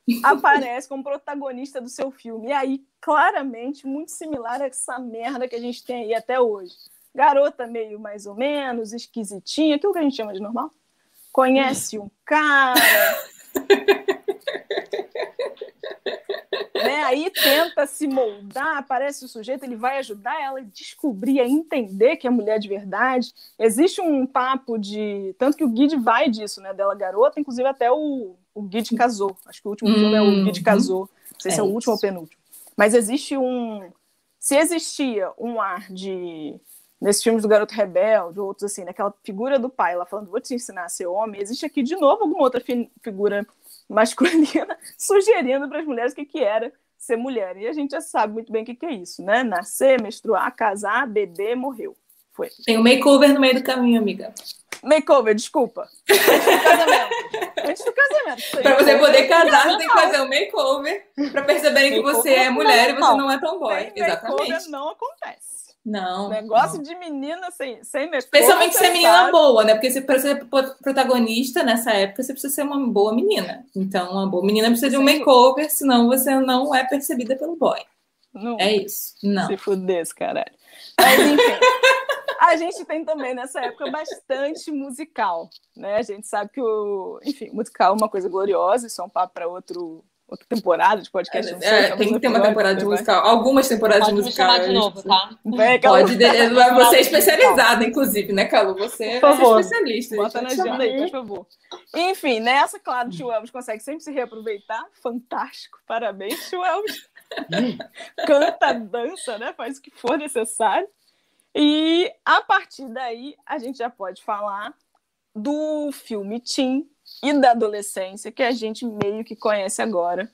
aparece como protagonista do seu filme. E aí, claramente, muito similar a essa merda que a gente tem aí até hoje. Garota meio mais ou menos, esquisitinha, aquilo que a gente chama de normal conhece um cara. né? Aí tenta se moldar, aparece o sujeito, ele vai ajudar ela a descobrir, a entender que é mulher de verdade. Existe um papo de. Tanto que o Guide vai disso, né? Dela garota, inclusive até o, o Guide casou. Acho que o último filme é o Guide uhum. casou. Não sei é se é o último ou penúltimo. Mas existe um. Se existia um ar de nesses filmes do Garoto Rebelde, outros assim, naquela figura do pai, ela falando, vou te ensinar a ser homem, existe aqui de novo alguma outra fi figura masculina sugerindo para as mulheres o que, que era ser mulher. E a gente já sabe muito bem o que, que é isso, né? Nascer, menstruar, casar, beber, morreu. Foi. Tem um makeover no meio do caminho, amiga. Makeover, desculpa. Antes do casamento. Antes do casamento. Para você poder casar, você tem que fazer um makeover para perceberem que você é mulher e você não é tomboy. Exatamente. Makeover não acontece. Não. Negócio não. de menina sem, sem Especialmente ser menina boa, né? Porque para ser protagonista nessa época, você precisa ser uma boa menina. Então, uma boa menina precisa de um makeover, senão você não é percebida pelo boy. Não. É isso. Não. Se fudesse, caralho. Mas, enfim. a gente tem também nessa época bastante musical, né? A gente sabe que o, enfim, musical é uma coisa gloriosa, isso é um papo para outro outra temporada de podcast. Sei, É, tem que ter uma temporada de musical. Algumas temporadas Pode de me musical. chamar de novo, tá? Calu. Pode, você é especializada, inclusive, né, Calu? Você é Por favor. especialista. Bota na agenda aí, por favor. Enfim, nessa, claro, Tio Elvis consegue sempre se reaproveitar. Fantástico. Parabéns, Tio Elvis. Canta, dança, né? Faz o que for necessário. E a partir daí, a gente já pode falar do filme Teen e da adolescência, que a gente meio que conhece agora,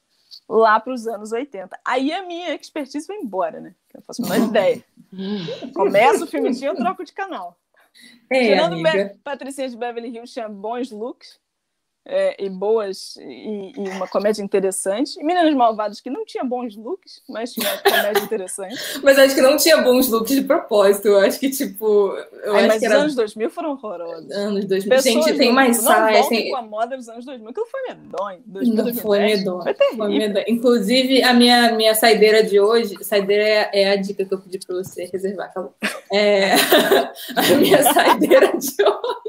lá para os anos 80. Aí a minha expertise vai embora, né? Eu não faço a menor ideia. Começa o filme Teen, eu troco de canal. Ei, Tirando Patricinha de Beverly Hills tinha bons looks é, e boas e, e uma comédia interessante. E Meninas Malvadas que não tinha bons looks, mas tinha comédia interessante. Mas acho que não tinha bons looks de propósito. Eu acho que, tipo. Eu Aí, acho mas que os era anos 2000 foram horrorosos. anos 2000. Pessoas Gente, tem mais saias. Tem... com a moda dos anos 2000. Aquilo foi medonho. 2000, Não, foi 2010. medonho. Foi terrível. Foi medonho. Inclusive, a minha, minha saideira de hoje, saideira é, é a dica que eu pedi para você reservar, Calu. É, a minha saideira de hoje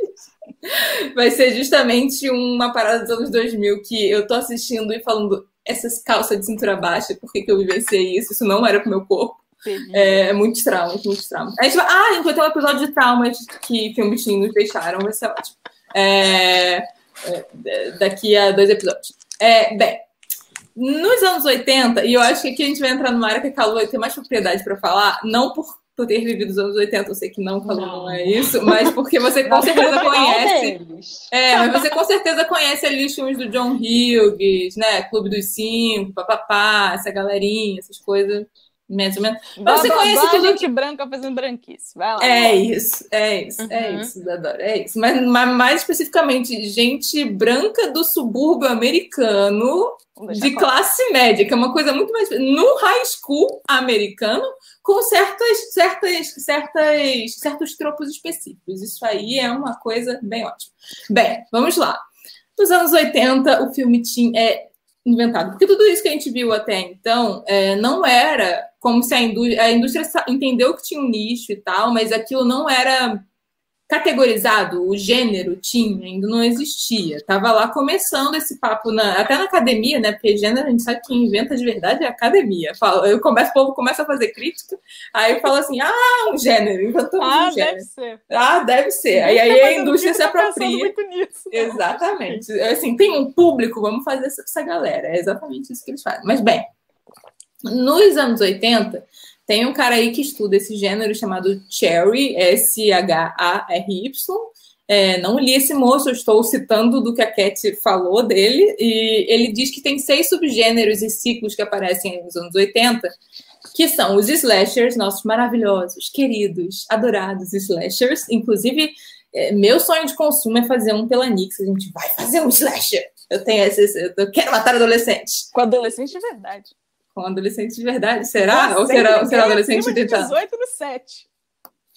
vai ser justamente uma parada dos anos 2000 que eu tô assistindo e falando essas calças de cintura baixa, por que, que eu vivenciei isso? Isso não era pro meu corpo. Terrível. É, muitos traumas, muitos traumas. A gente vai, ah, ter um episódio de traumas que filme Teen nos deixaram, vai ser ótimo. É, é, daqui a dois episódios. É, bem, nos anos 80, e eu acho que aqui a gente vai entrar numa área que a Calu vai ter mais propriedade para falar, não por, por ter vivido os anos 80, eu sei que não, Calu, não, Não. é isso, mas porque você com certeza não conhece. É, mas você com certeza conhece ali os filmes do John Hughes, né? Clube dos Cinco, papapá, essa galerinha, essas coisas, mais ou menos. Você conhece blá, tudo gente branca fazendo branquice. Vai lá. É isso, é isso, é Uhum. isso, Dadora, é isso. Mas, mas mais especificamente, gente branca do subúrbio americano de classe média, que é uma coisa muito mais. No high school americano, com certas, certas, certas, certos tropos específicos. Isso aí é uma coisa bem ótima. Bem, vamos lá. Nos anos 80, o filme tinha, é inventado. Porque tudo isso que a gente viu até então é, não era como se a indústria, a indústria entendeu que tinha um nicho e tal, mas aquilo não era categorizado, o gênero tinha, ainda não existia. Tava lá começando esse papo, na, até na academia, né? Porque gênero a gente sabe que inventa de verdade é a academia. Fala, eu começo, o povo começa a fazer crítica, aí fala assim: ah, um gênero, inventamos Ah, um gênero. deve ser. Ah, deve ser. Aí, aí a indústria se apropria. muito nisso. Exatamente. Assim, tem um público, vamos fazer essa, essa galera. É exatamente isso que eles fazem. Mas, bem, nos anos 80, tem um cara aí que estuda esse gênero chamado Cherry, S-H-A-R-Y. É, não li esse moço, eu estou citando do que a Cat falou dele, e ele diz que tem seis subgêneros e ciclos que aparecem nos anos 80, que são os slashers, nossos maravilhosos, queridos, adorados slashers. Inclusive, é, meu sonho de consumo é fazer um pela Nix. A gente vai fazer um slasher. Eu tenho esse, eu quero matar adolescentes. Com adolescente de verdade. Com adolescentes de verdade, será? Ou será, será adolescente de de 30? 18 no 7.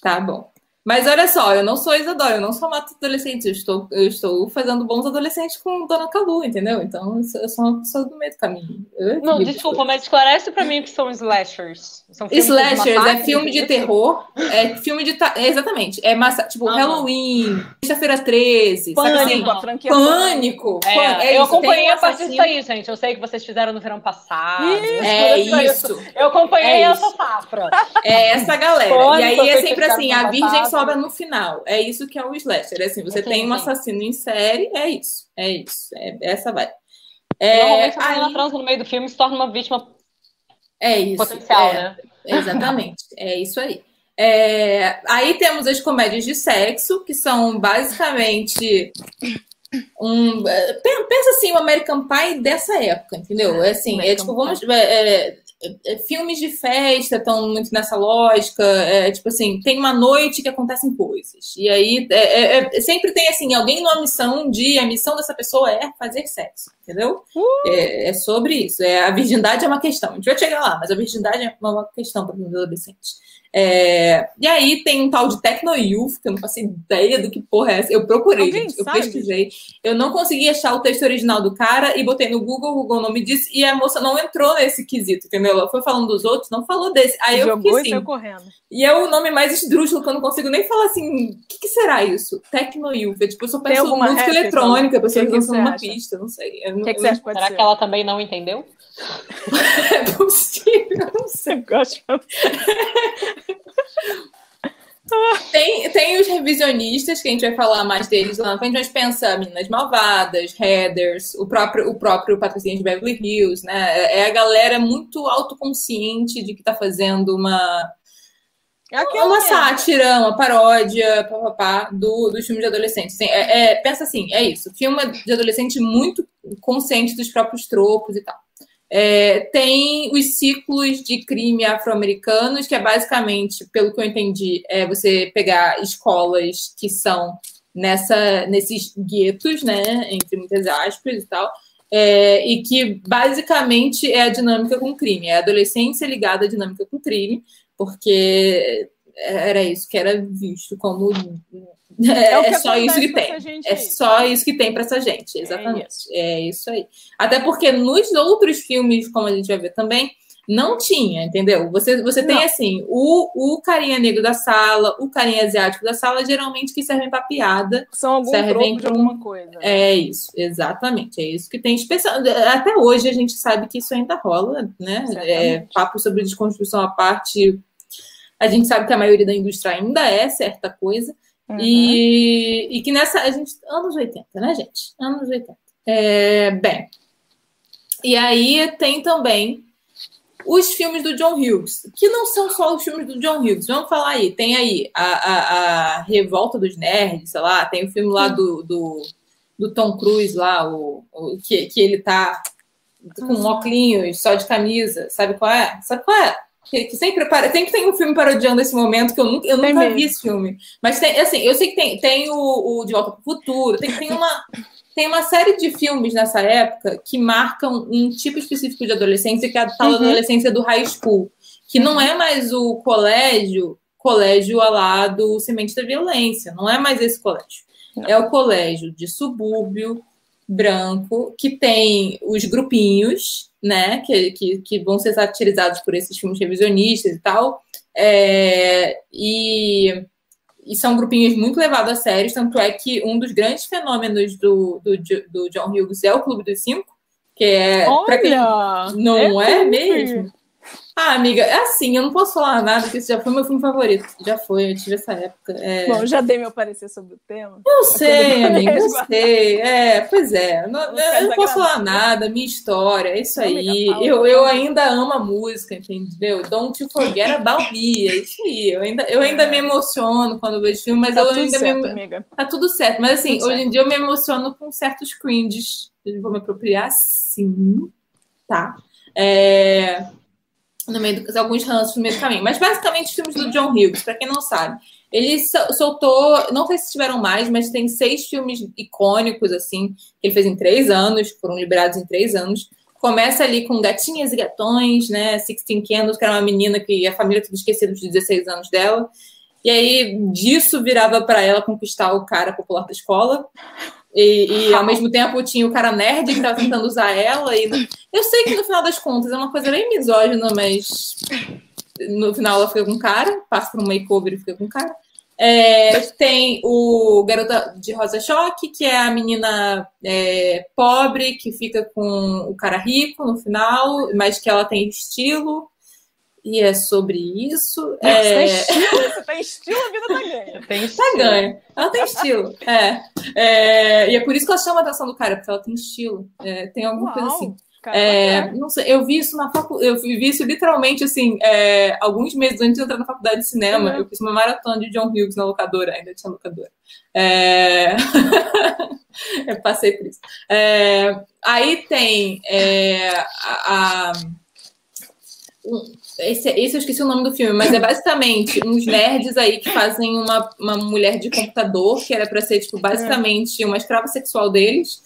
Tá bom. Mas olha só, eu não sou Isadora, eu não só mato adolescentes, eu estou, eu estou fazendo bons adolescentes com Dona Calu, entendeu? Então eu sou, sou uma pessoa do meio do caminho. Eu Não, equilibro desculpa, as mas esclarece pra mim que são slashers. São Slashers é filme de isso? terror, é filme de. ta- é, exatamente. É massa, tipo Aham. Halloween, Sexta-feira 13, sabe assim? Pânico, franquia Pânico. É, Pânico. É eu isso, acompanhei um a partir disso aí, gente. Eu sei que vocês fizeram no verão passado. Isso, É Tudo isso. Eu acompanhei É essa isso. safra. É essa galera. Pânico, e aí é sempre assim, a virgem passado. Sobra no final. É isso que é o slasher. É assim, você tem um assassino em série, é isso. É isso. É, essa vai. É, Normalmente a aí- menina transa no meio do filme se torna uma vítima é isso. potencial, é, né? Exatamente. é isso aí. É, aí temos as comédias de sexo, que são basicamente um. é, pen- Pensa assim, o American Pie dessa época, entendeu? É assim, é American tipo, vamos. é, é, é, filmes de festa estão muito nessa lógica. É, tipo assim, tem uma noite que acontecem coisas. E aí é, é, é, sempre tem assim, alguém numa missão de a missão dessa pessoa é fazer sexo, entendeu? É, é sobre isso. É, a virgindade é uma questão. A gente vai chegar lá, mas a virgindade é uma questão para os adolescentes. É, e aí tem um tal de Tecno Youth, que eu não faço ideia do que porra é essa. Eu procurei, gente, eu pesquisei. Eu não consegui achar o texto original do cara e botei no Google, o Google não me disse, e a moça não entrou nesse quesito, entendeu? Ela foi falando dos outros, não falou desse. Aí eu Jogou fiquei assim. E, correndo. e é o nome mais esdrúxulo que eu não consigo nem falar assim. O que, que será isso? Tecno Youth. É, tipo, eu só penso música eletrônica, pessoas que dançando uma pista, não sei. O que, que, acha? Será ser? que ela também não entendeu? é possível, não sei. Tem, tem os revisionistas, que a gente vai falar mais deles lá na frente, mas pensa Meninas Malvadas, Headers, o próprio, o próprio Patrocínio de Beverly Hills, né? É, é a galera muito autoconsciente de que está fazendo uma, é uma sátira, uma paródia, papapá, do, dos filmes de adolescentes. Assim, é, é, pensa assim, é isso. Filme de adolescente muito consciente dos próprios tropos e tal. É, tem os ciclos de crime afro-americanos, que é basicamente, pelo que eu entendi, é você pegar escolas que são nessa, nesses guetos, né, entre muitas aspas e tal, é, e que basicamente é a dinâmica com crime, é a adolescência ligada à dinâmica com crime, porque era isso que era visto como é, é, é só isso que tem. É só isso que tem para essa gente, exatamente. É isso. é isso. aí. Até porque nos outros filmes, como a gente vai ver também, não tinha, entendeu? Você, você tem assim, o, o carinha negro da sala, o carinha asiático da sala, geralmente que servem para piada. São algum servem de alguma coisa. É isso, exatamente. É isso que tem especial. Até hoje a gente sabe que isso ainda rola, né? É, papo sobre desconstrução à parte. A gente sabe que a maioria da indústria ainda é certa coisa. Uhum. E, e que nessa. A gente, anos 80, né, gente? Anos 80. É, bem. E aí tem também os filmes do John Hughes, que não são só os filmes do John Hughes. Vamos falar aí. Tem aí a, a, a Revolta dos Nerds, sei lá, tem o filme lá do, do, do Tom Cruise lá, o, o, que, que ele tá com um óculos, só de camisa. Sabe qual é? Sabe qual é? Que, que sempre para, tem que ter um filme parodiando esse momento que eu nunca, eu nunca vi esse filme. Mas tem, assim, eu sei que tem, tem o, o De Volta para o Futuro, tem, tem uma tem uma série de filmes nessa época que marcam um tipo específico de adolescência, que é a tal uhum. adolescência do high school, que não é mais o colégio, colégio ao lado semente da violência, não é mais esse colégio. Não. É o colégio de subúrbio, branco, que tem os grupinhos, né, que, que, que vão ser satirizados por esses filmes revisionistas e tal, é, e, e são grupinhos muito levados a sério, tanto é que um dos grandes fenômenos do, do, do John Hughes é o Clube dos Cinco, que é... Olha, quem não é, é mesmo? Ah, amiga, é assim, eu não posso falar nada, porque esse já foi meu filme favorito. Já foi, eu tive essa época. É... Bom, já dei meu parecer sobre o tema. Eu sei, amiga, eu sei. É, pois é. Não, eu não posso falar nada, minha história, é isso aí. Eu, eu ainda amo a música, entendeu? Don't you forget about me, é isso aí. Eu ainda, eu ainda é. me emociono quando vejo filme, mas tá eu ainda certo, me. Amiga. Tá tudo certo. Mas assim, hoje certo. em dia eu me emociono com certos cringes. Eu vou me apropriar sim. Tá. É no meio do, alguns ranços no meio do caminho. Mas basicamente os filmes do John Hughes, para quem não sabe. Ele soltou, não sei se tiveram mais, mas tem seis filmes icônicos, assim, que ele fez em três anos, foram liberados em três anos. Começa ali com Gatinhas e Gatões, né? Sixteen Candles, que era uma menina que a família tudo esquecida dos 16 anos dela. E aí, disso virava para ela conquistar o cara popular da escola. E, e, ao mesmo tempo tinha o cara nerd que estava tentando usar ela. E eu sei que no final das contas é uma coisa bem misógina, mas no final ela fica com o cara, passa por um makeover e fica com o cara. É, tem o Garota de Rosa Choque, que é a menina é, pobre que fica com o cara rico no final, mas que ela tem estilo e é sobre isso. Nossa, é... tem estilo, você tem estilo, a vida tá ganha. Tem estilo. Tá ganha. Ela tem estilo. É. é. E é por isso que ela chama a atenção do cara, porque ela tem estilo. É, tem alguma Uau. coisa assim. é, não sei, eu vi isso na faculdade, eu vi isso literalmente assim, é, alguns meses antes de entrar na faculdade de cinema, uhum. eu fiz uma maratona de John Hughes na locadora, ainda tinha locadora. É... eu passei por isso. É, aí tem é, a, a esse, esse eu esqueci o nome do filme, mas é basicamente uns nerds aí que fazem uma, uma mulher de computador, que era para ser, tipo, basicamente uma escrava sexual deles.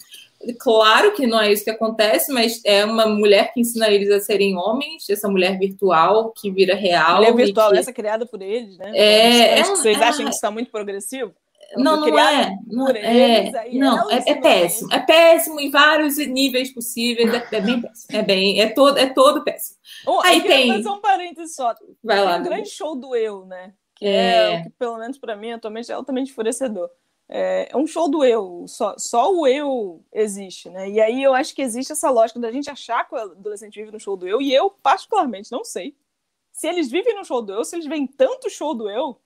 Claro que não é isso que acontece, mas é uma mulher que ensina eles a serem homens, essa mulher virtual que vira real. Mulher virtual, que... essa criada por eles, né? É, é vocês é, acham que está muito progressivo? não, não é. Não, eles, é, não é, é, péssimo. É péssimo em vários níveis possíveis. É, é, bem péssimo. É bem, é todo, é todo péssimo. Oh, Aí tem. fazer um parênteses só. Vai tem lá. um grande show do eu, né? Que é, o que, pelo menos para mim, atualmente é altamente enfurecedor. É, é um show do eu, só, só o eu existe, né? E aí eu acho que existe essa lógica da gente achar que o adolescente vive no show do eu, e eu, particularmente, não sei se eles vivem no show do eu, se eles veem tanto show do eu,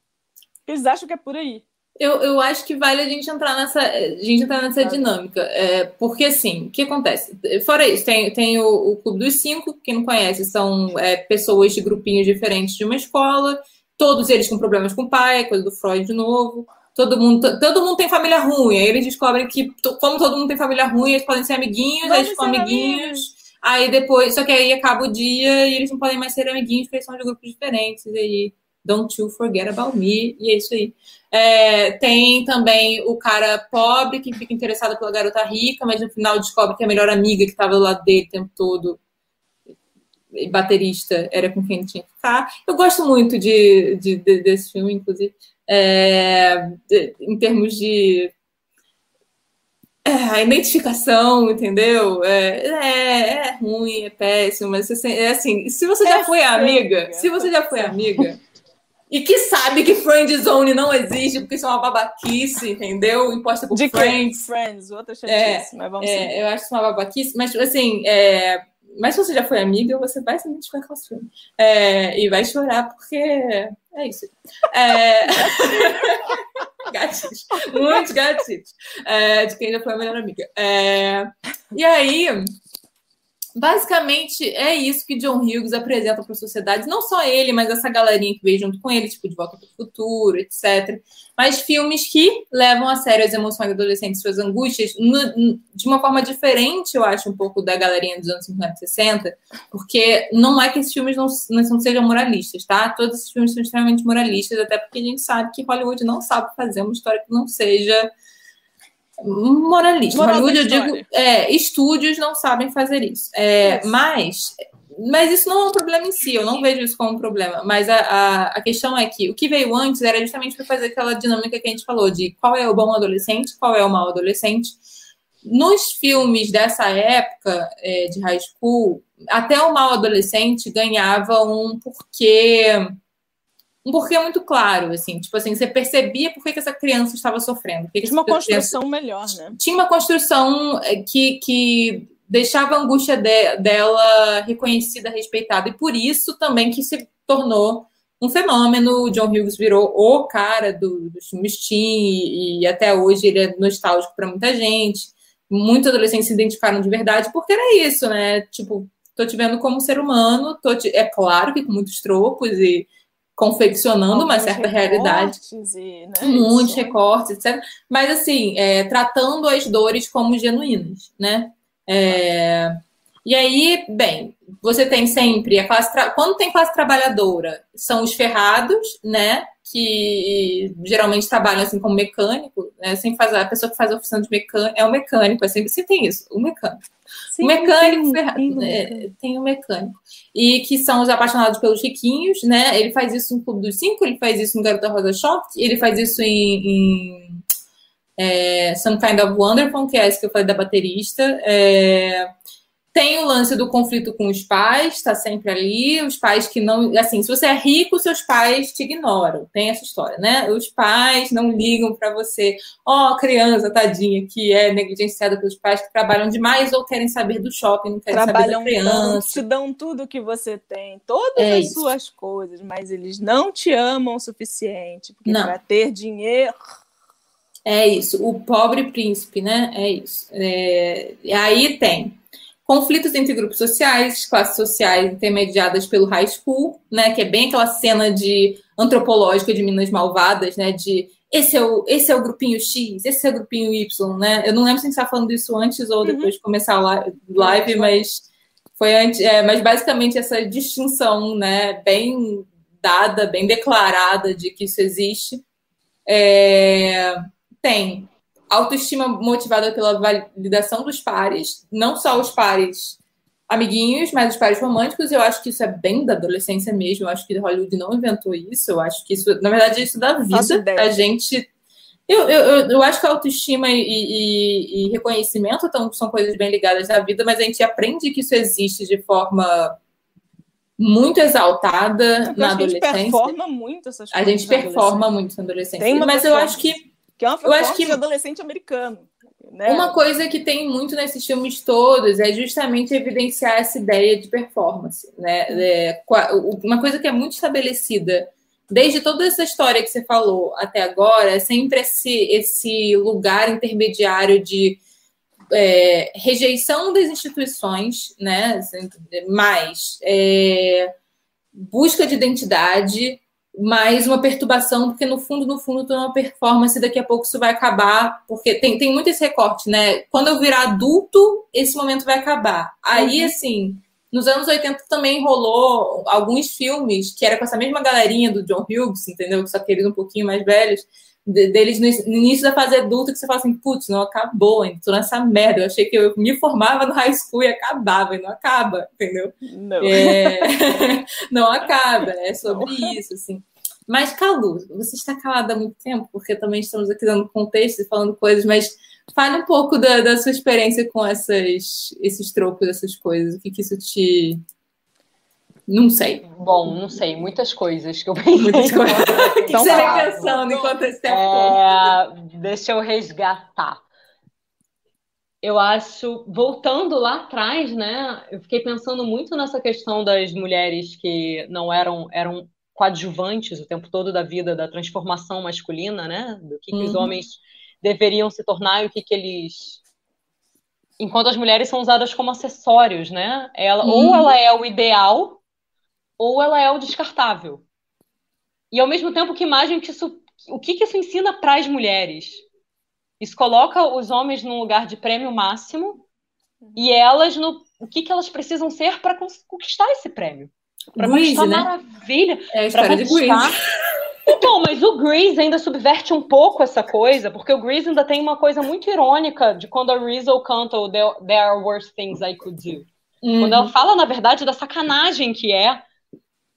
eles acham que é por aí. Eu, eu acho que vale a gente entrar nessa, a gente entrar nessa dinâmica. É, porque, assim, o que acontece? Fora isso, tem, tem o, o Clube dos Cinco, quem não conhece, são é, pessoas de grupinhos diferentes de uma escola, todos eles com problemas com o pai, coisa do Freud de novo. Todo mundo, todo mundo tem família ruim. Aí eles descobrem que, como todo mundo tem família ruim, eles podem ser amiguinhos, Vamos eles ficam amiguinhos. Amigos. Aí depois, só que aí acaba o dia e eles não podem mais ser amiguinhos, porque eles são de grupos diferentes. E aí Don't You Forget About Me, e é isso aí. É, tem também o cara pobre que fica interessado pela garota rica, mas no final descobre que a melhor amiga que estava do lado dele o tempo todo, baterista, era com quem ele tinha que ficar. Eu gosto muito de, de, de desse filme, inclusive, é, em termos de é, a identificação, entendeu? É, é, é, ruim, é péssimo, mas é assim, se você já foi amiga, se você já foi amiga, e que sabe que friend zone não existe, porque isso é uma babaquice, entendeu? Imposta por De friends. Friends, outra é, mas vamos é, Eu acho isso uma babaquice, mas assim, é, mas se você já foi amiga, você vai se identificar com os filmes. É, e vai chorar, porque é isso. É... gatilhos. Muitos gatilhos. É, de quem já foi a melhor amiga. É... E aí, basicamente é isso que John Hughes apresenta para a sociedade, não só ele, mas essa galerinha que veio junto com ele, tipo De Volta para o Futuro, etc. Mas filmes que levam a sério as emoções adolescentes, suas angústias, no, de uma forma diferente, eu acho, um pouco da galerinha dos anos 50 e 60, porque não é que esses filmes não, não sejam moralistas, tá? Todos esses filmes são extremamente moralistas, até porque a gente sabe que Hollywood não sabe fazer uma história que não seja moralista. Moral Hollywood, eu digo, é, estúdios não sabem fazer isso. É, isso. Mas, mas isso não é um problema em si, eu não vejo isso como um problema. Mas a, a, a questão é que o que veio antes era justamente para fazer aquela dinâmica que a gente falou de qual é o bom adolescente, qual é o mau adolescente. Nos filmes dessa época é, de high school, até o mau adolescente ganhava um porquê um porquê muito claro, assim, tipo assim, você percebia por que, que essa criança estava sofrendo. Tinha uma construção criança... melhor, né? Tinha uma construção eh, que, que deixava a angústia de, dela reconhecida, respeitada, e por isso também que se tornou um fenômeno. O John Hughes virou o cara do, dos filmes teen, e, e até hoje ele é nostálgico para muita gente. Muitos adolescentes se identificaram de verdade, porque era isso, né? Tipo, tô te vendo como ser humano, tô te... é claro que com muitos tropos e confeccionando uma certa realidade. E, né, muitos recortes, etc. Mas, assim, é, tratando as dores como genuínas, né? É, e aí, bem, você tem sempre a classe. Quando tem classe trabalhadora, são os ferrados, né? Que geralmente trabalham assim como mecânico, né? Sempre faz a pessoa que faz a oficina de mecânico é o mecânico, é sempre, sempre tem isso, o mecânico. Sim, o mecânico sim, ferrado, sim, é, tem o mecânico. E que são os apaixonados pelos riquinhos, né? Ele faz isso no Clube dos Cinco, ele faz isso no Garota Rosa Short, ele faz isso em, em é, Some Kind of Wonderful, que é esse que eu falei da baterista. É, tem o lance do conflito com os pais, está sempre ali. Os pais que não. Assim, se você é rico, seus pais te ignoram. Tem essa história, né? Os pais não ligam para você. Ó, oh, criança, tadinha, que é negligenciada pelos pais que trabalham demais ou querem saber do shopping, não querem Trabalham saber da criança. Tanto, te dão tudo que você tem, todas é as isso. suas coisas, mas eles não te amam o suficiente. Porque para ter dinheiro. É isso, o pobre príncipe, né? É isso. É... Aí tem conflitos entre grupos sociais, classes sociais intermediadas pelo high school, né, que é bem aquela cena de antropológica de Minas Malvadas, né, de esse é o, esse é o grupinho X, esse é o grupinho Y, né? Eu não lembro se a gente estava falando isso antes ou uhum. depois de começar a live, mas foi antes, é, mas basicamente essa distinção, né, bem dada, bem declarada de que isso existe. É, tem autoestima motivada pela validação dos pares, não só os pares amiguinhos, mas os pares românticos, eu acho que isso é bem da adolescência mesmo. Eu acho que Hollywood não inventou isso. Eu acho que isso, na verdade, isso da vida. A gente. Eu, eu, eu acho que a autoestima e, e, e reconhecimento então, são coisas bem ligadas à vida, mas a gente aprende que isso existe de forma muito exaltada na adolescência. A gente performa muito essas coisas. A gente performa muito na adolescência. Mas eu acho que. Que é uma acho que de adolescente americano. Né? Uma coisa que tem muito nesses filmes todos é justamente evidenciar essa ideia de performance. Né? É, uma coisa que é muito estabelecida desde toda essa história que você falou até agora é sempre esse, esse lugar intermediário de é, rejeição das instituições, né? mais é, busca de identidade, mais uma perturbação, porque no fundo, no fundo, tem uma performance, daqui a pouco isso vai acabar, porque tem, tem muito esse recorte, né? Quando eu virar adulto, esse momento vai acabar. Aí, uhum. assim, nos anos 80 também rolou alguns filmes que era com essa mesma galerinha do John Hughes, entendeu? Só que eles um pouquinho mais velhos, deles no início da fase adulta, que você fala assim, putz, não acabou, ainda tô nessa merda. Eu achei que eu me formava no high school e acabava, e não acaba, entendeu? Não. É... não acaba, é sobre não. isso, assim. Mas, Calu, você está calada há muito tempo, porque também estamos aqui dando contexto e falando coisas, mas fale um pouco da, da sua experiência com essas, esses tropos, essas coisas. O que, que isso te, não sei. Bom, não sei. Muitas coisas que eu pensei. Muitas coisas. o que você vem pensando enquanto esse tempo é... Deixa eu resgatar. Eu acho, voltando lá atrás, né? Eu fiquei pensando muito nessa questão das mulheres que não eram, eram coadjuvantes o tempo todo da vida da transformação masculina, né? Do que, uhum. que os uhum. homens deveriam se tornar e o que, que eles enquanto as mulheres são usadas como acessórios, né? Ela, uhum. Ou ela é o ideal ou ela é o descartável. E ao mesmo tempo, que imagem que isso, o que, que isso ensina para as mulheres? Isso coloca os homens num lugar de prêmio máximo e elas no o que, que elas precisam ser para conquistar esse prêmio. Para conquistar né? maravilha. É a história conquistar... de Então, mas o Grease ainda subverte um pouco essa coisa, porque o Grease ainda tem uma coisa muito irônica de quando a Rizzo canta o There Are Worse Things I Could Do. Uhum. Quando ela fala, na verdade, da sacanagem que é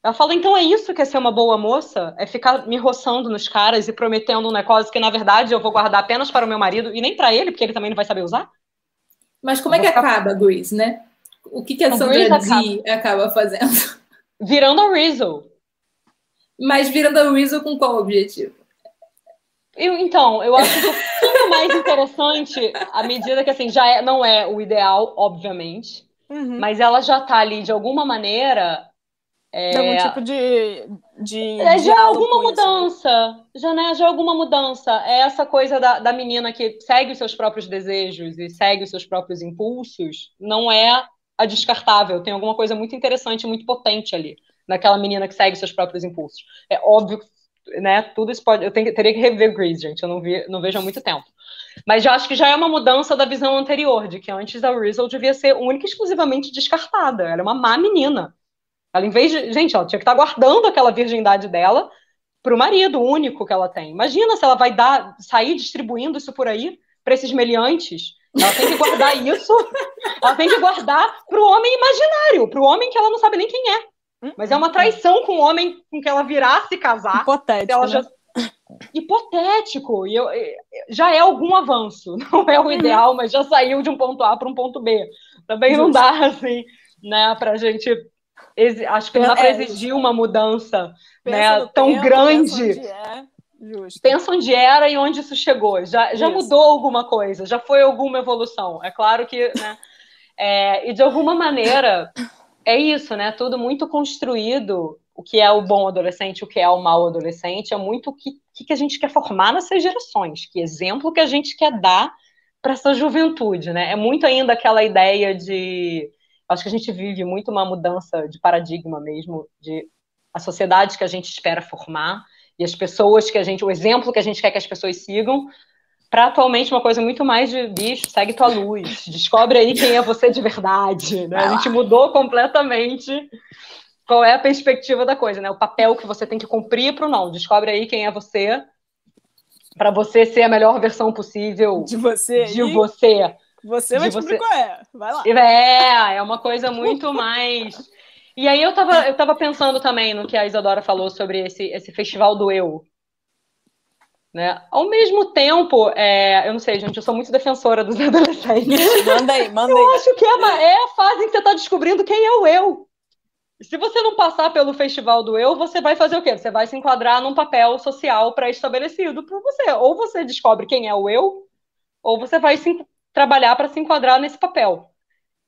ela fala, então é isso que é ser uma boa moça? É ficar me roçando nos caras e prometendo um negócio que, na verdade, eu vou guardar apenas para o meu marido e nem para ele, porque ele também não vai saber usar? Mas como é que ficar... acaba, Grease, né? O que, que a Sandra Dee acaba... acaba fazendo? Virando a Rizzo. Mas virando a Rizzo com qual objetivo? Eu, então, eu acho que o mais interessante, à medida que, assim, já é, não é o ideal, obviamente, uhum. mas ela já tá ali, de alguma maneira, é... Algum tipo de. de é, já alguma mudança. Já, né, já alguma mudança. É essa coisa da, da menina que segue os seus próprios desejos e segue os seus próprios impulsos, não é a descartável. Tem alguma coisa muito interessante, muito potente ali, naquela menina que segue os seus próprios impulsos. É óbvio que né, tudo isso pode. Eu tenho, teria que rever Grease, gente. Eu não, vi, não vejo há muito tempo. Mas já acho que já é uma mudança da visão anterior, de que antes a Rizzo devia ser única e exclusivamente descartada. Ela é uma má menina. Ela, em vez de. Gente, ela tinha que estar guardando aquela virgindade dela para o marido único que ela tem. Imagina se ela vai dar, sair distribuindo isso por aí para esses meliantes. Ela tem que guardar isso. Ela tem que guardar para o homem imaginário, para o homem que ela não sabe nem quem é. Mas é uma traição com o homem com que ela virá se casar. Hipotético. Ela já... né? Hipotético. E eu, já é algum avanço. Não é o uhum. ideal, mas já saiu de um ponto A para um ponto B. Também não dá, assim, né, para gente acho que não dá para é, exigir uma mudança né, tão tempo, grande. Pensa onde, é. pensa onde era e onde isso chegou. Já, já mudou alguma coisa, já foi alguma evolução. É claro que. Né, é, e de alguma maneira, é isso, né? Tudo muito construído. O que é o bom adolescente, o que é o mau adolescente, é muito o que, que a gente quer formar nessas gerações, que exemplo que a gente quer dar para essa juventude, né? É muito ainda aquela ideia de Acho que a gente vive muito uma mudança de paradigma mesmo, de a sociedade que a gente espera formar e as pessoas que a gente, o exemplo que a gente quer que as pessoas sigam, para atualmente uma coisa muito mais de bicho, segue tua luz, descobre aí quem é você de verdade. Né? A gente mudou completamente qual é a perspectiva da coisa, né? O papel que você tem que cumprir para o não. Descobre aí quem é você para você ser a melhor versão possível de você. De e... você. Você vai descobrir você... qual é. Vai lá. É, é uma coisa muito mais. E aí eu tava, eu tava pensando também no que a Isadora falou sobre esse, esse festival do eu. Né? Ao mesmo tempo, é, eu não sei, gente, eu sou muito defensora dos adolescentes. manda aí, manda eu aí. Eu acho que é, é a fase em que você está descobrindo quem é o eu. Se você não passar pelo festival do eu, você vai fazer o quê? Você vai se enquadrar num papel social pré-estabelecido para você. Ou você descobre quem é o eu, ou você vai se, trabalhar para se enquadrar nesse papel.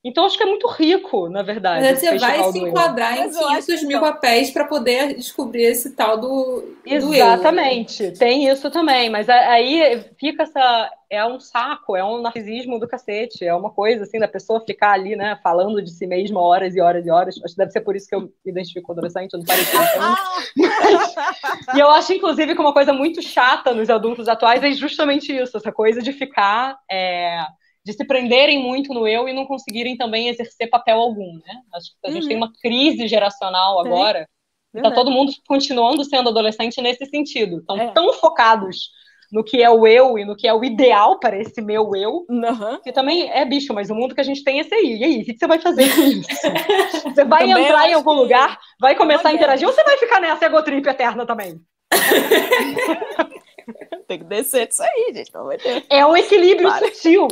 Então, acho que é muito rico, na verdade. Mas você vai se enquadrar em 500 mil papéis para poder descobrir esse tal do. Exatamente, do tem isso também. Mas aí fica essa. É um saco, é um narcisismo do cacete. É uma coisa assim da pessoa ficar ali, né, falando de si mesma horas e horas e horas. Acho que deve ser por isso que eu me identifico com adolescente, eu não parei de E eu acho, inclusive, que uma coisa muito chata nos adultos atuais é justamente isso, essa coisa de ficar. É de se prenderem muito no eu e não conseguirem também exercer papel algum, né? Acho que a uhum. gente tem uhum. uma crise geracional agora. Está todo mundo continuando sendo adolescente nesse sentido. Estão é. tão focados no que é o eu e no que é o ideal para esse meu eu, uhum. que também é bicho, mas o mundo que a gente tem é esse aí. E aí, o que você vai fazer com isso? Você vai entrar em algum lugar, vai começar a interagir, ou você vai ficar nessa egotrip eterna também? tem que descer disso aí, gente. Pelo É um equilíbrio sutil.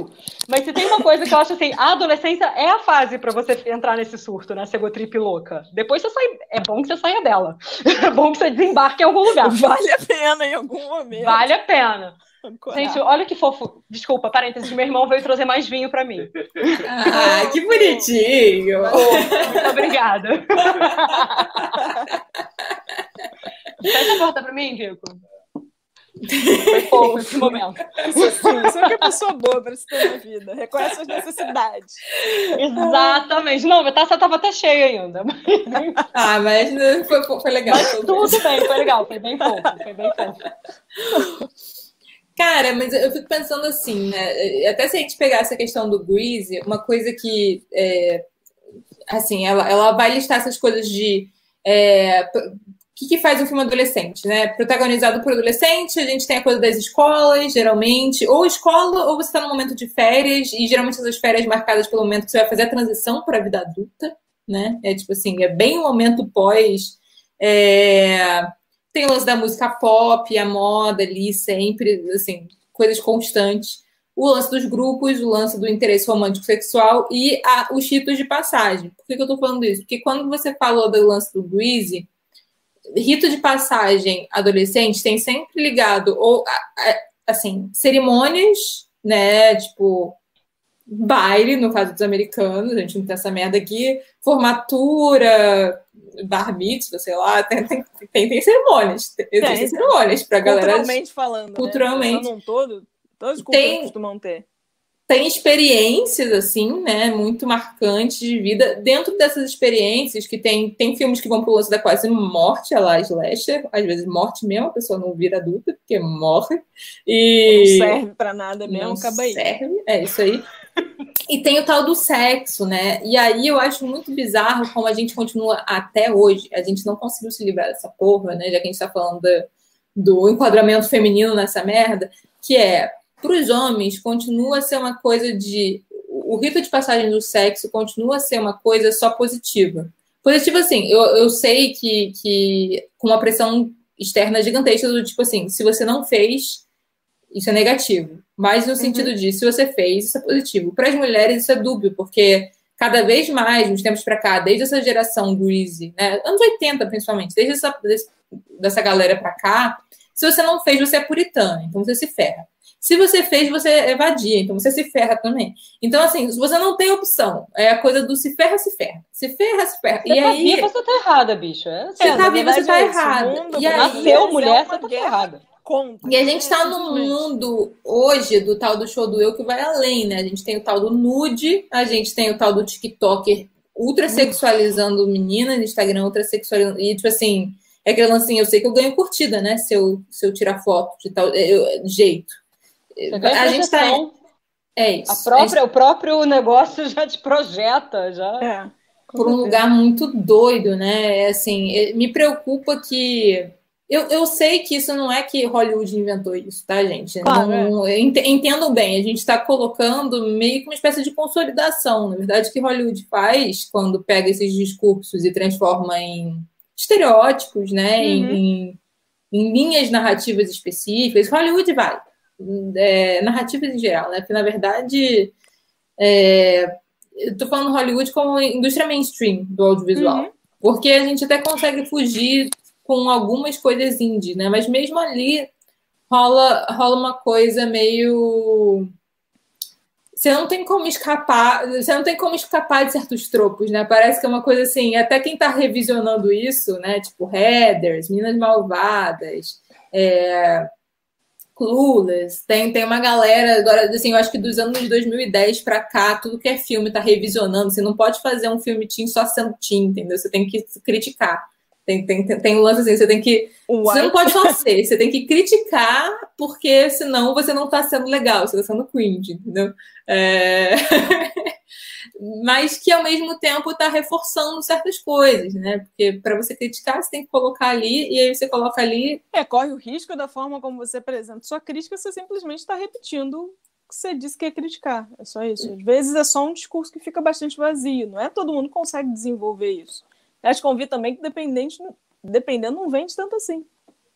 Mas se tem uma coisa que eu acho assim, a adolescência é a fase para você entrar nesse surto, nessa egotrip louca. Depois você sai. É bom que você saia dela. É bom que você desembarque em algum lugar. Vale a pena em algum momento. Vale a pena. Gente, olha que fofo. Desculpa, parênteses, meu irmão veio trazer mais vinho para mim. Ah, que bonitinho. Oh, muito obrigada. Fecha a porta para mim, Vico. Foi pouco esse momento. Isso, isso é que a pessoa boa para se ter na vida. Reconhece suas necessidades. Exatamente. Não, a taça estava até cheia ainda. Ah, mas foi, foi legal. Mas tudo bem, foi legal. Foi bem pouco. Foi bem pouco. Cara, mas eu fico pensando assim, né? Até se a gente pegar essa questão do Greasy, uma coisa que, é, assim, ela, ela vai listar essas coisas de é, que, que faz um filme adolescente, né? Protagonizado por adolescente, a gente tem a coisa das escolas, geralmente, ou escola, ou você está no momento de férias, e geralmente essas férias marcadas pelo momento que você vai fazer a transição para a vida adulta, né? É tipo assim, é bem o momento pós. É... Tem o lance da música pop, a moda ali, sempre, assim, coisas constantes. O lance dos grupos, o lance do interesse romântico sexual e a, os títulos de passagem. Por que, que eu tô falando isso? Porque quando você falou do lance do Greasy, rito de passagem adolescente tem sempre ligado ou assim cerimônias, né? Tipo baile, no caso dos americanos, a gente não tem essa merda aqui, formatura, bar mitzvah, sei lá, tem, tem, tem, tem cerimônias, existem cerimônias para galera. Culturalmente falando, né? culturalmente. Né? todo, todos os tem, costumam ter tem experiências assim, né, muito marcantes de vida. Dentro dessas experiências, que tem, tem filmes que vão pro lance da quase morte, a lá, slasher, às vezes morte mesmo, a pessoa não vira adulta, porque morre. E não serve para nada mesmo, não acaba aí. serve, é isso aí. E tem o tal do sexo, né? E aí eu acho muito bizarro como a gente continua até hoje. A gente não conseguiu se livrar dessa porra, né? Já que a gente tá falando do, do enquadramento feminino nessa merda, que é para os homens, continua a ser uma coisa de. O rito de passagem do sexo continua a ser uma coisa só positiva. Positiva, assim, eu, eu sei que, que com uma pressão externa gigantesca, do tipo assim, se você não fez, isso é negativo. Mas no uhum. sentido de, se você fez, isso é positivo. Para as mulheres, isso é dúbio, porque cada vez mais, nos tempos para cá, desde essa geração greasy, né, anos 80 principalmente, desde essa, desse, dessa galera para cá, se você não fez, você é puritana, então você se ferra. Se você fez, você evadia, então você se ferra também. Então, assim, se você não tem opção, é a coisa do se ferra, se ferra. Se ferra, se ferra. Você e tá aí... viva, você tá errada, bicho. É, você é, tá viva, você tá é errada. E aí, nasceu mulher, você tá errada. E a gente tá num mundo hoje do tal do show do eu que vai além, né? A gente tem o tal do nude, a gente tem o tal do TikToker ultra sexualizando meninas, Instagram ultra sexualizando. E, tipo assim, é aquele lance assim, eu sei que eu ganho curtida, né? Se eu, se eu tirar foto de tal eu, jeito a gente está. É isso. A própria, gente... O próprio negócio já te projeta, já. É, por um lugar muito doido, né? É assim, me preocupa que eu, eu sei que isso não é que Hollywood inventou isso, tá, gente? Claro, não, é. Entendo bem, a gente está colocando meio que uma espécie de consolidação. Na verdade, o que Hollywood faz quando pega esses discursos e transforma em estereótipos, né? Uhum. Em, em, linhas narrativas específicas. Hollywood vai. É, narrativas em geral, né? Porque, na verdade, é, eu tô falando Hollywood como indústria mainstream do audiovisual. Uhum. Porque a gente até consegue fugir com algumas coisas indie, né? Mas mesmo ali rola, rola uma coisa meio. Você não tem como escapar, você não tem como escapar de certos tropos, né? Parece que é uma coisa assim, até quem tá revisionando isso, né? Tipo Headers, Minas Malvadas, é, Clueless, tem, tem uma galera, agora, assim, eu acho que dos anos de 2010 para cá, tudo que é filme tá revisionando, você não pode fazer um filme teen só sendo teen, entendeu? Você tem que criticar. Tem, tem, tem, tem um lance assim, você tem que. What? Você não pode só ser, você tem que criticar, porque senão você não está sendo legal, você está sendo cringe, entendeu? É... Mas que ao mesmo tempo está reforçando certas coisas, né? Porque para você criticar, você tem que colocar ali, e aí você coloca ali. É, corre o risco da forma como você apresenta sua crítica, você simplesmente está repetindo o que você disse que ia criticar. É só isso. Às vezes é só um discurso que fica bastante vazio. Não é todo mundo consegue desenvolver isso. Acho que convite também que dependente, dependendo não vende tanto assim.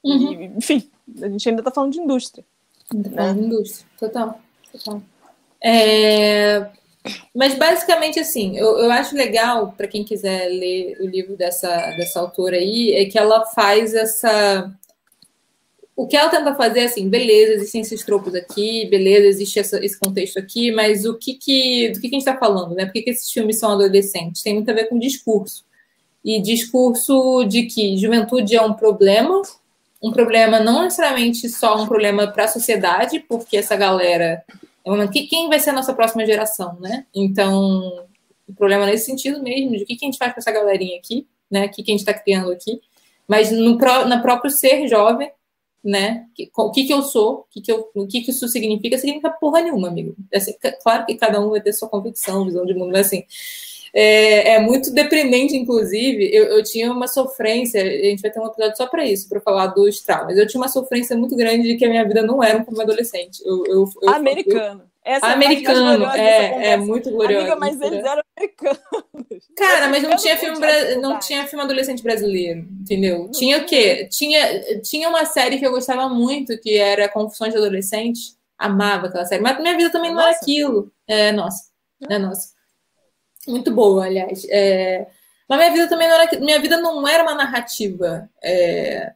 Uhum. E, enfim, a gente ainda está falando de indústria. Ainda falando de indústria, total. total. É... Mas basicamente assim, eu, eu acho legal para quem quiser ler o livro dessa, dessa autora aí, é que ela faz essa. O que ela tenta fazer é assim, beleza, existem esses tropos aqui, beleza, existe essa, esse contexto aqui, mas o que que, do que, que a gente está falando, né? Por que, que esses filmes são adolescentes? Tem muito a ver com discurso e discurso de que juventude é um problema, um problema não necessariamente só um problema para a sociedade, porque essa galera quem vai ser a nossa próxima geração, né? Então, o problema nesse sentido mesmo, de o que a gente faz com essa galerinha aqui, né? O que a gente está criando aqui, mas no na próprio ser jovem, né? O que, que eu sou, o que, que, eu, o que, que isso significa, significa porra nenhuma, amigo. Assim, claro que cada um vai ter sua convicção, visão de mundo, mas assim, é, é, muito deprimente, inclusive. Eu, eu, tinha uma sofrência, a gente vai ter um episódio só para isso, para falar dos traumas. Eu tinha uma sofrência muito grande de que a minha vida não era como adolescente. Eu, eu, eu americano. Essa americano, é, é muito glorioso. Amiga, mas eles eram americanos. Cara, mas não tinha filme, bra... não tinha filme adolescente brasileiro, entendeu? Não tinha o quê? Tinha, tinha uma série que eu gostava muito, que era Confissões de Adolescente. Amava aquela série. Mas minha vida também não nossa. era aquilo. É, nossa. É nossa. Muito boa, aliás. É... Mas minha vida também não era. Minha vida não era uma narrativa é...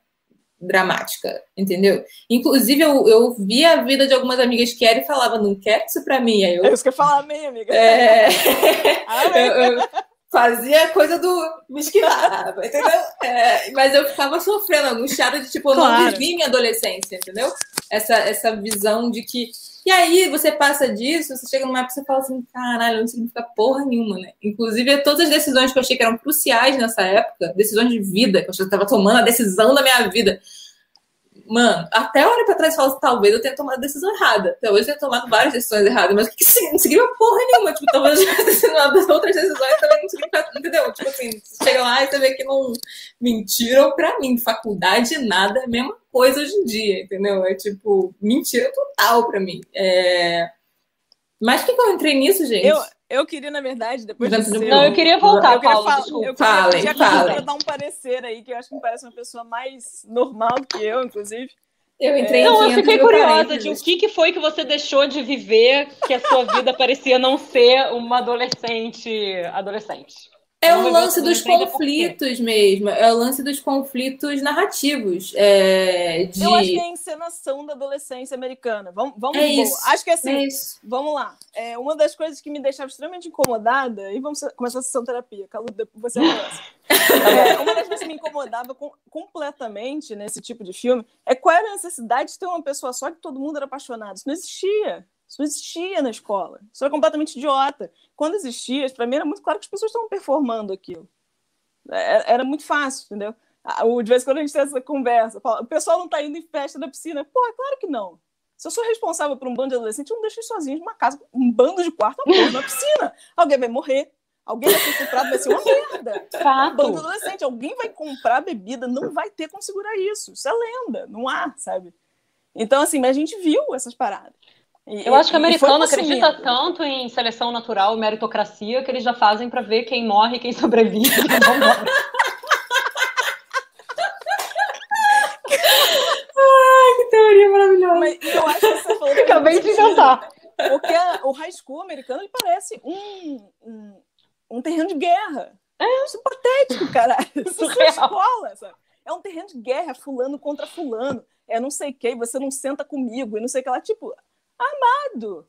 dramática, entendeu? Inclusive, eu, eu via a vida de algumas amigas que eram e falava, não quero isso pra mim. Aí eu... É isso que eu falava, minha amiga. É... eu, eu fazia coisa do me esquivava, entendeu? É... Mas eu ficava sofrendo, angustiada de tipo, eu Claro. não vivi minha adolescência, entendeu? Essa, essa visão de que e aí você passa disso, você chega numa época e você fala assim, caralho, não significa porra nenhuma, né? Inclusive, todas as decisões que eu achei que eram cruciais nessa época, decisões de vida, que eu estava tomando a decisão da minha vida. Mano, até olho pra trás e falo talvez eu tenha tomado a decisão errada. Hoje eu tenho tomado várias decisões erradas, mas que, significa? Não significa porra nenhuma. Tipo, talvez eu tivesse tomado outras decisões também não significa, entendeu? Tipo assim, chega lá e você vê que não mentiram pra mim. Faculdade, nada, é a mesma coisa hoje em dia, entendeu? É tipo, mentira total pra mim. É... Mas por que, que eu entrei nisso, gente? Eu, eu queria, na verdade, depois de ser- Não, eu queria voltar, eu queria, Paulo, falar- desculpa. eu queria Falem, pra dar um parecer aí, que eu acho que me parece uma pessoa mais normal do que eu, inclusive. Eu entrei em Não, eu 500 fiquei curiosa de o que, que foi que você deixou de viver que a sua vida parecia não ser uma adolescente adolescente. É Vamos o lance dos quê. conflitos mesmo. É o lance dos conflitos narrativos. É, de... Eu acho que é a encenação da adolescência americana. Vamos, vamos É isso. Acho que assim, É isso. Vamos lá. É, uma das coisas que me deixava extremamente incomodada, e vamos começar a sessão terapia, Calu, depois você começa. É, uma das coisas que me incomodava com- completamente nesse tipo de filme é qual era a necessidade de ter uma pessoa só que todo mundo era apaixonado. Isso não existia. Isso não existia na escola. Isso era completamente idiota. Quando existia, para mim era muito claro que as pessoas estavam performando aquilo. É- Era muito fácil, entendeu? De vez em quando a gente tem essa conversa. fala, O pessoal não está indo em festa da piscina. Porra, claro que não. Se eu sou responsável por um bando de adolescentes, eu não deixo eles sozinhos numa casa, um bando de quarto, na piscina. Alguém vai morrer, Alguém vai ser estuprado, vai ser uma merda. Fato. Bando adolescente, alguém vai comprar bebida, não vai ter como segurar isso. Isso é lenda, não há, sabe? Então, assim, mas a gente viu essas paradas. E, Eu acho que o americano acredita tanto em seleção natural e meritocracia que eles já fazem para ver quem morre e quem sobrevive. Ai, que teoria maravilhosa. Mas eu acho que você falou. Acabei de inventar. Porque a, o high school americano ele parece um, um, um terreno de guerra. É. Isso é patético, caralho. Isso é escola, sabe? É um terreno de guerra, fulano contra fulano. É não sei quem, você não senta comigo, e não sei o que lá. Tipo, amado.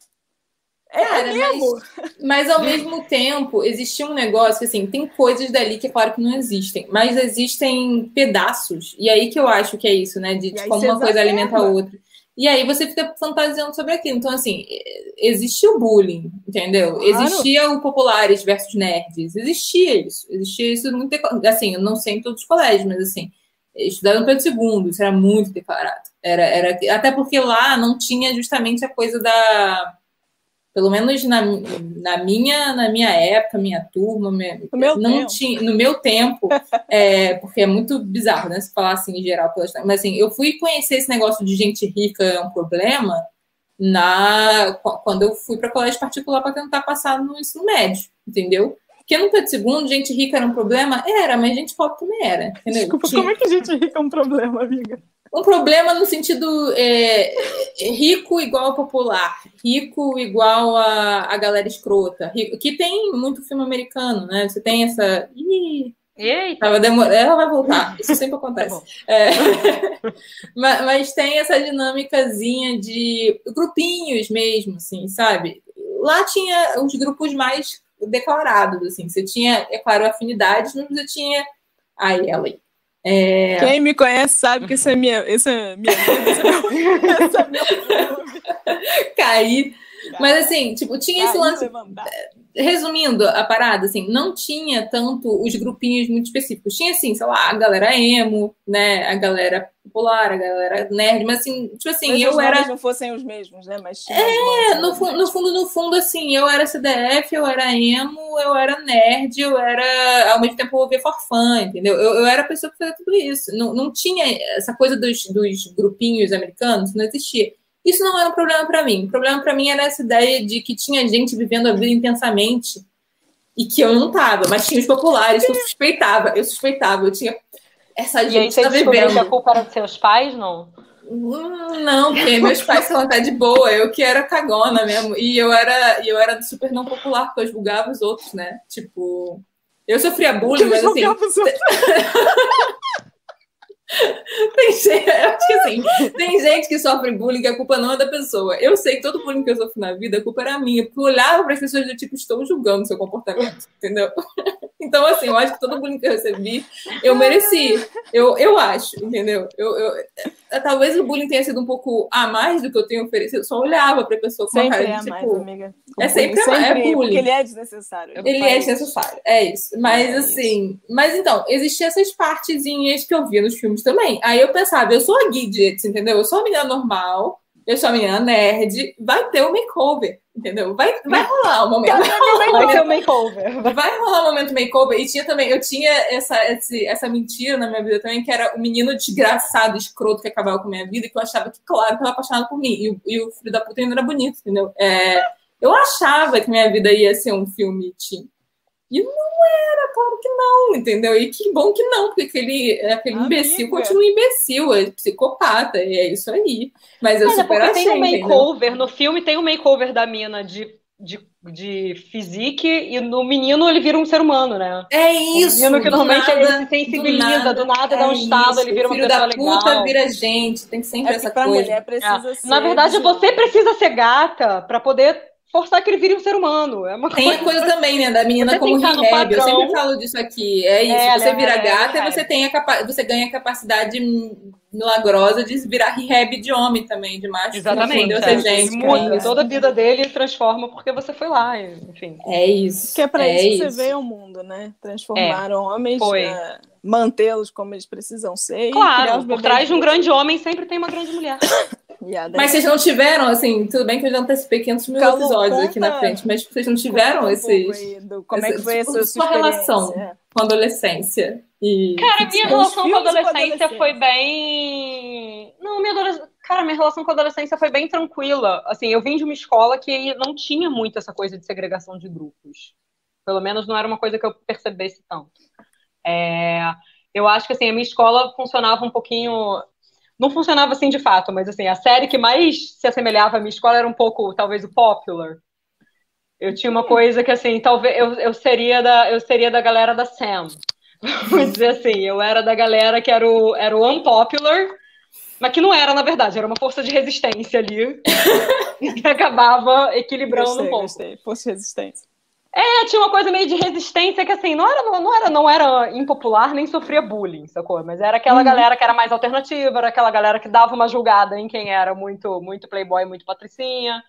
É Cara, mesmo. Mas, mas, ao mesmo tempo, existia um negócio assim, tem coisas dali que é claro que não existem, mas existem pedaços. E aí que eu acho que é isso, né? De, de como uma coisa alimenta a outra. E aí você fica fantasiando sobre aquilo. Então, assim, existia o bullying, entendeu? Claro. Existia o populares versus nerds. Existia isso. Existia isso muito. Assim, eu não sei em todos os colégios, mas assim, estudando no Pedro II, isso era muito declarado. Era, era, até porque lá não tinha justamente a coisa da pelo menos na, na, minha, na minha época, minha turma, minha, não tempo. tinha, no meu tempo, é, porque é muito bizarro, né? Se falar assim em geral, mas assim, eu fui conhecer esse negócio de gente rica é um problema na quando eu fui para colégio particular para tentar passar no ensino médio, entendeu? Porque no Pedro II, gente rica era um problema? Era, mas gente pobre também era, entendeu? Desculpa, Tinha... como é que gente rica é um problema, amiga? Um problema no sentido é, rico igual popular, rico igual a, a galera escrota, rico, que tem muito filme americano, né? Você tem essa. Ih, Eita. Tava demor... Ela vai voltar, isso sempre acontece. Tá é... mas, mas, tem essa dinâmicazinha de grupinhos mesmo, assim, sabe? Lá tinha os grupos mais declarados, assim. Você tinha, é claro, afinidades, mas você tinha. Ai, ela aí. É... Quem me conhece sabe que esse é minha, esse é minha, é meu, Cair. Mas assim, tipo, tinha esse lance. Resumindo a parada, assim, não tinha tanto os grupinhos muito específicos. Tinha, assim, sei lá, a galera emo, né? A galera popular, a galera nerd, mas assim, tipo assim, mas eu era. não fossem os mesmos, né? Mas é, no, fu no fundo, no fundo, assim, eu era CDF, eu era emo, eu era nerd, eu era. Ao mesmo tempo eu ouvia forfã, entendeu? Eu, eu era a pessoa que fazia tudo isso. Não, não tinha essa coisa dos, dos grupinhos americanos, não existia. Isso não era um problema para mim. O problema para mim era essa ideia de que tinha gente vivendo a vida intensamente e que eu não tava, mas tinha os populares que eu suspeitava. Eu suspeitava, eu tinha essa gente e aí, você tá vivendo. que a culpa era dos seus pais, não? Hum, não, porque meus pais são até de boa, eu que era cagona mesmo. E eu era, eu era super não popular, porque eu julgava os outros, né? Tipo, eu sofria bullying, mas assim. Tem gente, acho que assim, tem gente que sofre bullying que a culpa não é da pessoa. Eu sei que todo bullying que eu sofro na vida, a culpa era minha, porque eu olhava para as pessoas do tipo, estou julgando seu comportamento, entendeu? Então, assim, eu acho que todo bullying que eu recebi, eu mereci. Eu, eu acho, entendeu? Eu, eu, é, talvez o bullying tenha sido um pouco a mais do que eu tenho oferecido, eu só olhava para a pessoa com sempre a cara de, é tipo, mais, amiga. é sempre, sempre é bullying. Porque ele é desnecessário. Ele é desnecessário, é isso. Mas, é assim, isso. mas então, existiam essas partezinhas que eu via nos filmes também. Aí eu pensava, eu sou a Gidget, entendeu? Eu sou a menina normal, eu sou a menina nerd, vai ter o um makeover, entendeu? Vai, vai rolar o momento. Vai, ter o um makeover. Vai rolar o um momento makeover. E tinha também, eu tinha essa, esse, essa mentira na minha vida também, que era o menino desgraçado, escroto que acabava com a minha vida, e que eu achava que, claro, que ela apaixonado por mim. E, e o filho da puta ainda era bonito, entendeu? É, eu achava que minha vida ia ser um filme teen. E não era, claro que não, entendeu? E que bom que não, porque aquele, aquele imbecil continua imbecil, é psicopata, e é isso aí. Mas eu Mas super é achei, tem um makeover, no filme tem um makeover da mina de, de, de physique, e no menino ele vira um ser humano, né? É isso! O menino que normalmente nada, ele se sensibiliza, do nada, do nada é dá um isso. estado, ele vira uma pessoa legal. da puta vira gente, tem sempre é essa coisa. Mulher precisa é. ser Na verdade, você precisa ser gata para poder forçar que ele vire um ser humano. É uma tem coisa... a coisa também, né, da menina você como rehab. Eu sempre falo disso aqui. É isso. É, você vira é, gata e você, tem a capa... você ganha a capacidade milagrosa de virar rehab de homem também, de macho. Exatamente. É. Gente, muda é toda a vida dele transforma porque você foi lá, enfim. É isso. Que é para é isso que isso. você veio ao mundo, né? Transformar é. homens, uh, mantê-los como eles precisam ser. Claro, por trás de um grande homem sempre tem uma grande mulher. Mas vocês não tiveram, assim, tudo bem que eu já antecipei 500 mil Calma, episódios conta, aqui na frente, mas vocês não tiveram um esses. Do, como esse, é que foi tipo, essa sua, sua relação com a adolescência? E, Cara, minha relação com a adolescência foi bem. Não, minha adolescência. Cara, minha relação com a adolescência foi bem tranquila. Assim, eu vim de uma escola que não tinha muito essa coisa de segregação de grupos. Pelo menos não era uma coisa que eu percebesse tanto. É... Eu acho que assim, a minha escola funcionava um pouquinho não funcionava assim de fato, mas assim, a série que mais se assemelhava à minha escola era um pouco, talvez, o Popular. Eu tinha uma coisa que assim, talvez eu, eu seria da eu seria da galera da Sam. Vamos dizer assim, eu era da galera que era o, era o unpopular, mas que não era, na verdade, era uma força de resistência ali, que acabava equilibrando gostei, um pouco. Gostei. Força de resistência. É, tinha uma coisa meio de resistência que assim, não era, não, era, não era impopular nem sofria bullying, sacou? Mas era aquela uhum. galera que era mais alternativa, era aquela galera que dava uma julgada em quem era muito, muito playboy, muito patricinha.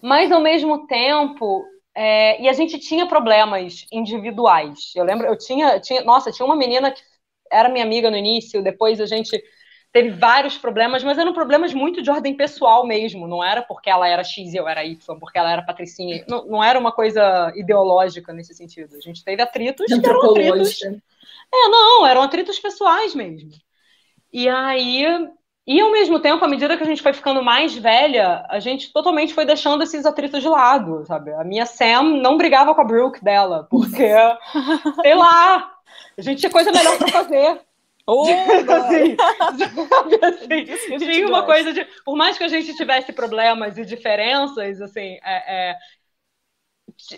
Mas ao mesmo tempo, é, e a gente tinha problemas individuais. Eu lembro, eu tinha, tinha, nossa, tinha uma menina que era minha amiga no início, depois a gente teve vários problemas, mas eram problemas muito de ordem pessoal mesmo. Não era porque ela era X e eu era Y, porque ela era patricinha. Não, não era uma coisa ideológica nesse sentido. A gente teve atritos que eram atritos... É, não, eram atritos pessoais mesmo. E aí... E ao mesmo tempo, à medida que a gente foi ficando mais velha, a gente totalmente foi deixando esses atritos de lado, sabe? A minha Sam não brigava com a Brooke dela, porque, sei lá, a gente tinha coisa melhor para fazer. Oh, assim, assim, tinha uma coisa de. Por mais que a gente tivesse problemas e diferenças, assim, é, é,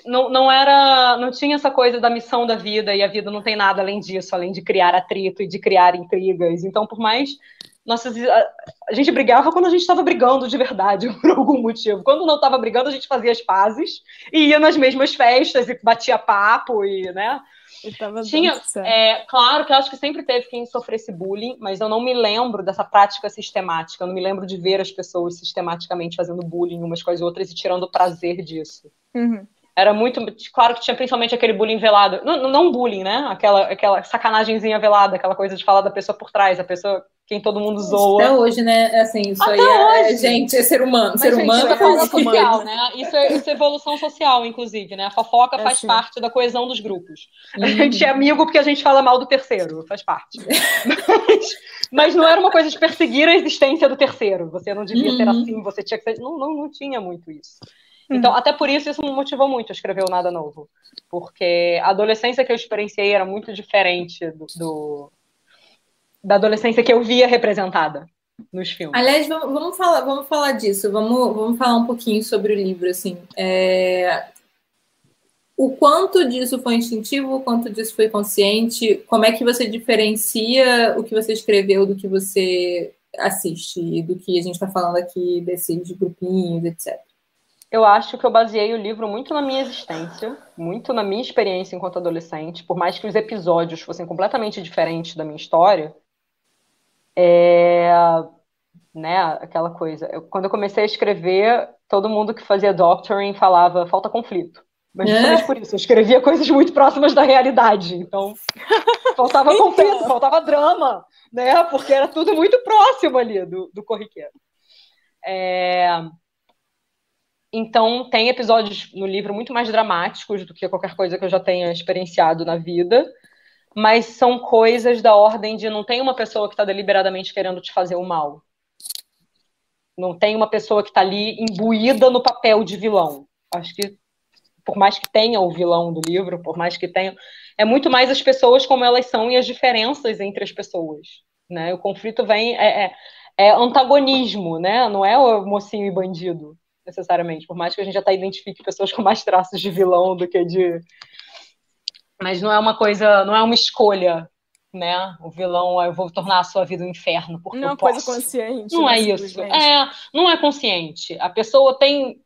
não, não era. Não tinha essa coisa da missão da vida, e a vida não tem nada além disso, além de criar atrito e de criar intrigas. Então, por mais. Nossa, a, a gente brigava quando a gente estava brigando de verdade, por algum motivo. Quando não estava brigando, a gente fazia as pazes e ia nas mesmas festas e batia papo e, né? Tinha, é, claro que eu acho que sempre teve quem sofresse bullying, mas eu não me lembro dessa prática sistemática. Eu não me lembro de ver as pessoas sistematicamente fazendo bullying umas com as outras e tirando prazer disso. Uhum. Era muito. Claro que tinha principalmente aquele bullying velado. Não, não bullying, né? Aquela, aquela sacanagemzinha velada, aquela coisa de falar da pessoa por trás, a pessoa quem todo mundo zoa. Até hoje, né? É assim, isso Até aí é, é, gente, é ser humano. Mas, ser gente, humano é social, né? Isso é, isso é, evolução social, inclusive, né? A fofoca é faz assim. parte da coesão dos grupos. Uhum. A gente é amigo porque a gente fala mal do terceiro, faz parte. mas, mas, não era uma coisa de perseguir a existência do terceiro. Você não devia uhum. ser assim, você tinha que ser. Não, não, não tinha muito isso. Então, hum. até por isso, isso me motivou muito a escrever o Nada Novo. Porque a adolescência que eu experienciei era muito diferente do, do da adolescência que eu via representada nos filmes. Aliás, vamos, vamos, falar, vamos falar disso. Vamos, vamos falar um pouquinho sobre o livro, assim. É... O quanto disso foi instintivo, o quanto disso foi consciente? Como é que você diferencia o que você escreveu do que você assiste, do que a gente está falando aqui desses grupinhos, etc eu acho que eu baseei o livro muito na minha existência, muito na minha experiência enquanto adolescente, por mais que os episódios fossem completamente diferentes da minha história. É, né, aquela coisa. Eu, quando eu comecei a escrever, todo mundo que fazia doctoring falava falta conflito. Mas justamente é. por isso, eu escrevia coisas muito próximas da realidade. Então, faltava então... conflito, faltava drama, né? Porque era tudo muito próximo ali do, do corriqueiro. É... Então, tem episódios no livro muito mais dramáticos do que qualquer coisa que eu já tenha experienciado na vida, mas são coisas da ordem de não tem uma pessoa que está deliberadamente querendo te fazer o mal. Não tem uma pessoa que está ali imbuída no papel de vilão. Acho que, por mais que tenha o vilão do livro, por mais que tenha, é muito mais as pessoas como elas são e as diferenças entre as pessoas. Né? O conflito vem. É, é, é antagonismo, né? Não é o mocinho e bandido necessariamente, por mais que a gente já tá identifique pessoas com mais traços de vilão do que de. Mas não é uma coisa, não é uma escolha, né? O vilão, eu vou tornar a sua vida um inferno porque não é uma coisa consciente. Não né, é isso. É, não é consciente. A pessoa tem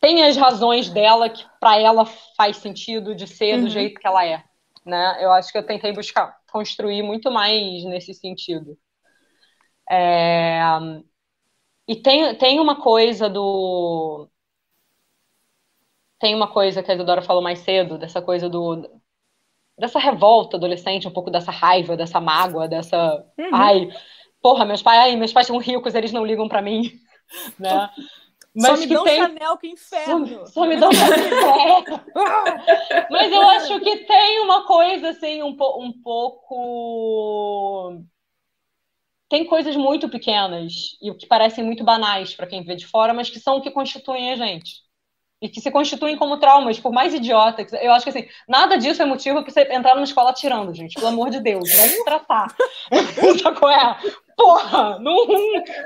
tem as razões dela que para ela faz sentido de ser uhum. do jeito que ela é, né? Eu acho que eu tentei buscar construir muito mais nesse sentido. É... E tem, tem uma coisa do. Tem uma coisa que a Isadora falou mais cedo, dessa coisa do. dessa revolta adolescente, um pouco dessa raiva, dessa mágoa, dessa. Uhum. Ai, porra, meus pais, ai, meus pais são ricos, eles não ligam para mim. Né? Mas só me dão tem... Chanel, que inferno! Só, só me dão Chanel. Mas eu acho que tem uma coisa assim, um, po um pouco. Tem coisas muito pequenas e que parecem muito banais para quem vê de fora, mas que são o que constituem a gente. E que se constituem como traumas, por mais idiota. Que... Eu acho que assim, nada disso é motivo para você entrar numa escola tirando, gente. Pelo amor de Deus, vai tratar. Sabe qual é? Porra, não,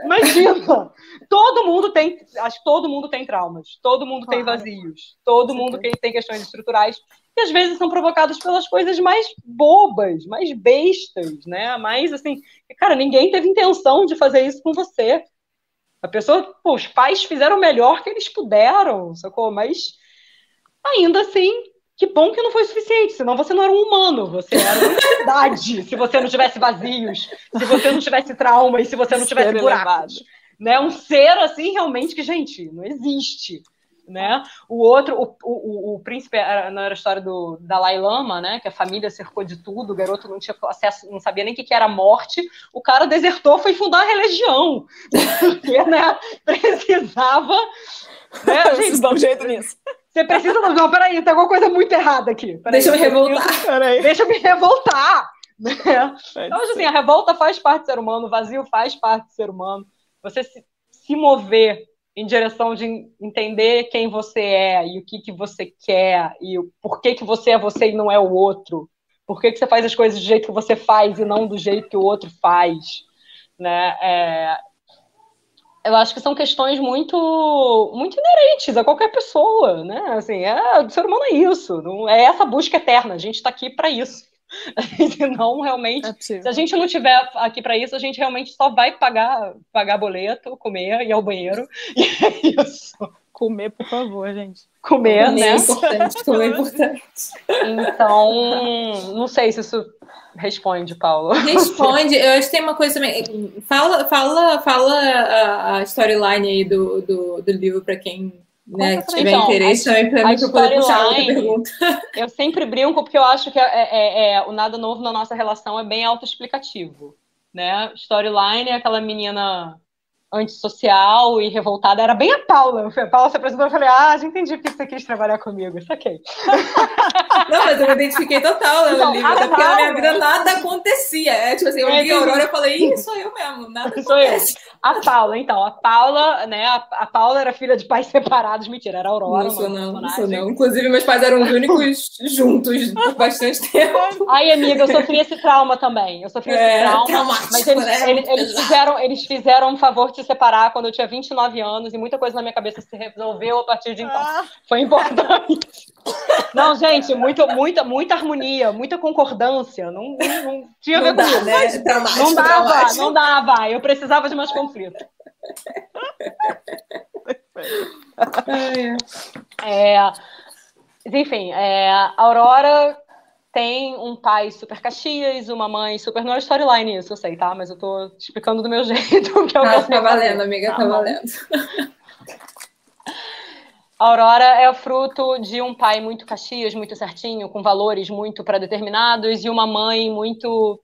imagina. Todo mundo tem, acho que todo mundo tem traumas, todo mundo claro. tem vazios, todo mundo tem, tem questões estruturais que às vezes são provocados pelas coisas mais bobas, mais bestas, né? Mais assim, cara, ninguém teve intenção de fazer isso com você. A pessoa, pô, os pais fizeram o melhor que eles puderam, sacou? Mas ainda assim, que bom que não foi suficiente, senão você não era um humano, você era uma entidade, se você não tivesse vazios, se você não tivesse traumas, se você não tivesse buracos. Né? Um ser assim, realmente, que, gente, não existe. Né? O outro, o, o, o príncipe, era, não era a história do Dalai Lama, né? Que a família cercou de tudo, o garoto não tinha acesso, não sabia nem o que, que era morte, o cara desertou, foi fundar a religião. Porque, né, precisava. Né, gente, dá um jeito nisso. Você precisa. Não, peraí, tem alguma coisa muito errada aqui. Peraí, Deixa eu me revoltar. Peraí. Deixa eu me revoltar. Né? Então, assim, a revolta faz parte do ser humano, o vazio faz parte do ser humano. Você se, se mover em direção de entender quem você é e o que, que você quer e o por que, que você é você e não é o outro. Por que, que você faz as coisas do jeito que você faz e não do jeito que o outro faz. Né? É, eu acho que são questões muito muito inerentes a qualquer pessoa, né? Assim, é, o ser humano é isso, não é essa busca eterna. A gente está aqui para isso. Senão, realmente, é se a gente não tiver aqui para isso, a gente realmente só vai pagar pagar boleto, comer, ir ao banheiro. E é isso. Comer, por favor, gente. Comer, comer né? É importante, comer é importante. Então, não sei se isso Responde, Paulo. Responde. Eu acho que tem uma coisa também. Fala, fala, fala a, a storyline aí do, do, do livro para quem né, tiver então, interesse também para mim poder puxar outra pergunta. Eu sempre brinco porque eu acho que é, é, é, o nada novo na nossa relação é bem autoexplicativo. Né? Storyline é aquela menina antissocial e revoltada era bem a Paula. A Paula se apresentou e eu falei, ah, já entendi porque você quis trabalhar comigo. Saquei. Não, mas eu me identifiquei total né, no livro, até porque na minha vida nada acontecia. É, tipo assim, eu é, li a Aurora e falei, ih, sou eu mesmo, nada sou acontece. Eu. A Paula, então, a Paula, né, a, a, Paula era filha de pais separados, mentira, era a Aurora. Não sou não, não sou não. Inclusive, meus pais eram os únicos juntos por bastante tempo. Ai, amiga, eu sofri esse trauma também. Eu sofri é, esse trauma. Mas eles, né? eles, eles, fizeram, eles fizeram um favor de se separar quando eu tinha 29 anos e muita coisa na minha cabeça se resolveu a partir de então. Ah. Foi importante. Não, gente, muito, muita, muita harmonia, muita concordância. Não, não, não tinha a ver com isso. Né? não dava, não dava. Eu precisava de mais conflito. é, enfim, é, a Aurora tem um pai super Caxias, uma mãe super. Não é storyline isso, eu sei, tá? Mas eu tô explicando do meu jeito. Que eu ah, tá valendo, amiga, tá, tá valendo. A Aurora é fruto de um pai muito Caxias, muito certinho, com valores muito pré-determinados, e uma mãe muito